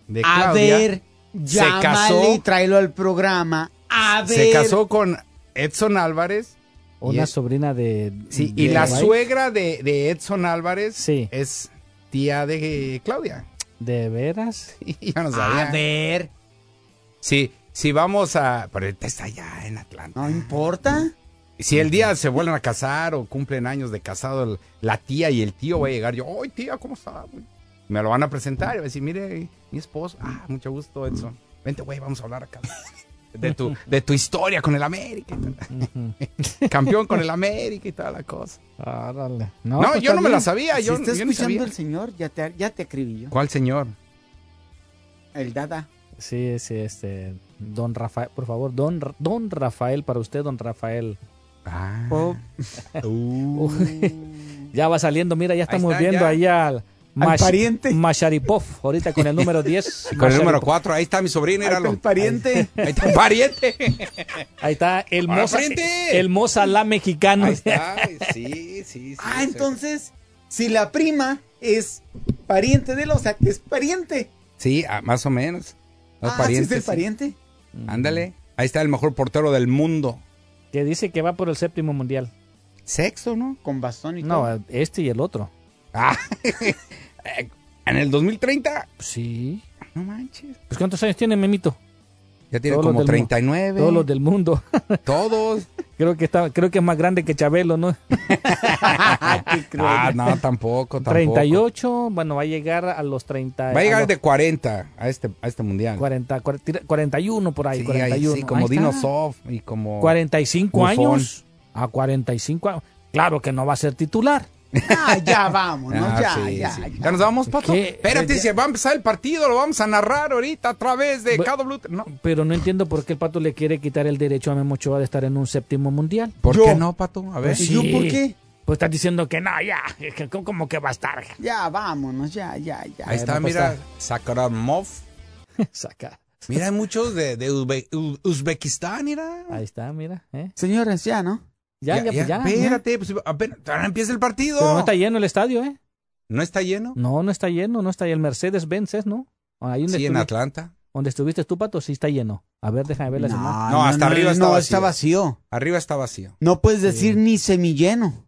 de A Claudia ver, se casó, y tráelo al programa. A ver. se casó con Edson Álvarez. Una es- sobrina de. Sí, de y la suegra de, de Edson Álvarez Sí. es tía de Claudia. ¿De veras? Yo no sabía. A ver. Sí, si vamos a... Pero ahorita está allá en Atlanta. No importa. Si el día se vuelven a casar o cumplen años de casado, la tía y el tío va a llegar. Yo, ¡ay, tía, ¿cómo está? güey?" Me lo van a presentar y va a decir, mire, mi esposo. Ah, mucho gusto, Edson. Vente, güey, vamos a hablar acá. De tu, de tu historia con el América. Campeón con el América y toda la cosa. Árale. No, pues yo no me la sabía. si Yo, está yo ni escuchando sabía. el señor, ya te, ya te acribilló. ¿Cuál señor? El Dada. Sí, sí, este. Don Rafael, por favor, don, don Rafael, para usted, don Rafael. Ah. Oh, Ya va saliendo, mira, ya estamos está, viendo ya. ahí al. Mash- pariente. Masharipov, ahorita con el número 10. Con el número Masharipov. 4, ahí está mi sobrino, ahí está el pariente. Ahí está el pariente. Ahí está el moza, el mozalá mexicano. Ahí está. Sí, sí, sí. ah, entonces, si la prima es pariente de él, o sea, que es pariente. Sí, ah, más o menos. Los ah, ¿sí parientes, es el sí. pariente. Ándale. Ahí está el mejor portero del mundo. Que dice que va por el séptimo mundial. Sexto, ¿no? Con bastón y todo. No, este y el otro. Ah, en el 2030. Sí. No manches. Pues ¿cuántos años tiene Memito? Ya tiene Todos como del mu- 39. Todos los del mundo. Todos. creo que está, creo que es más grande que Chabelo, ¿no? Ah, no, tampoco, tampoco. 38, bueno, va a llegar a los 30. Va a llegar los de 40 a este, a este mundial. 40, 40, 41 por ahí, Sí, 41. ahí sí, como Ahí está. Dino Soft y como... 45 Buffon. años. A 45 años. Claro que no va a ser titular. Ah, ya vamos, ¿no? Ah, ya, sí, ya, sí. ya. ¿Ya nos vamos, Pato? ¿Qué? Espérate, Ya. se va a empezar el partido, lo vamos a narrar ahorita a través de Bu- KW. No. Pero no entiendo por qué el Pato le quiere quitar el derecho a Memo Ochoa de estar en un séptimo mundial. ¿Por Yo. qué no, Pato? A ver. Pues ¿Y yo sí. por qué? Pues estás diciendo que no, ya, como que va a estar. Ya, vámonos, ya, ya, ya. Ahí está, mira, Sakharovmov. Saca. Mira, hay muchos de, de Uzbekistán, mira. Ahí está, mira. ¿eh? Señores, ya, ¿no? Ya, ya, ya. Pues ya espérate, pues apenas, empieza el partido. Pero no está lleno el estadio, ¿eh? ¿No está lleno? No, no está lleno, no está lleno. El Mercedes-Benz, ¿no? Ahí sí, en Atlanta. Donde estuviste tú, Pato, sí está lleno. A ver, déjame ver la no, No, hasta arriba está, no, vacío. está vacío. Arriba está vacío. No puedes decir ni semilleno.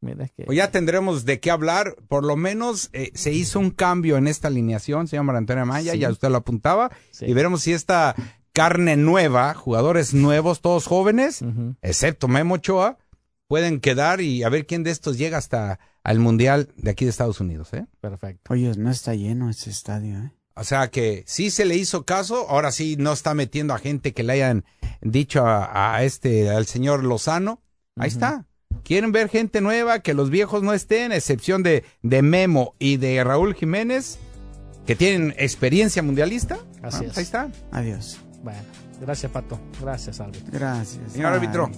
Mira que... Pues ya tendremos de qué hablar. Por lo menos eh, se hizo un cambio en esta alineación, señor María Antonio Maya, ya usted lo apuntaba. Y veremos si esta carne nueva, jugadores nuevos, todos jóvenes, excepto Memo Ochoa, pueden quedar y a ver quién de estos llega hasta al Mundial de aquí de Estados Unidos. ¿eh? Perfecto. Oye, no está lleno ese estadio. ¿eh? O sea que sí se le hizo caso, ahora sí no está metiendo a gente que le hayan dicho a, este, al señor Lozano. Ahí está. Quieren ver gente nueva, que los viejos no estén, excepción de, de Memo y de Raúl Jiménez, que tienen experiencia mundialista. Así Ahí está. Adiós. Bueno, gracias, Pato. Gracias, árbitro. Gracias. Señor árbitro.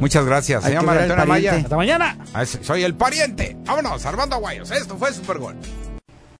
Muchas gracias. Señor Antonio Maya. Hasta mañana. Soy el pariente. Vámonos, Armando Aguayos. Esto fue Super Gol.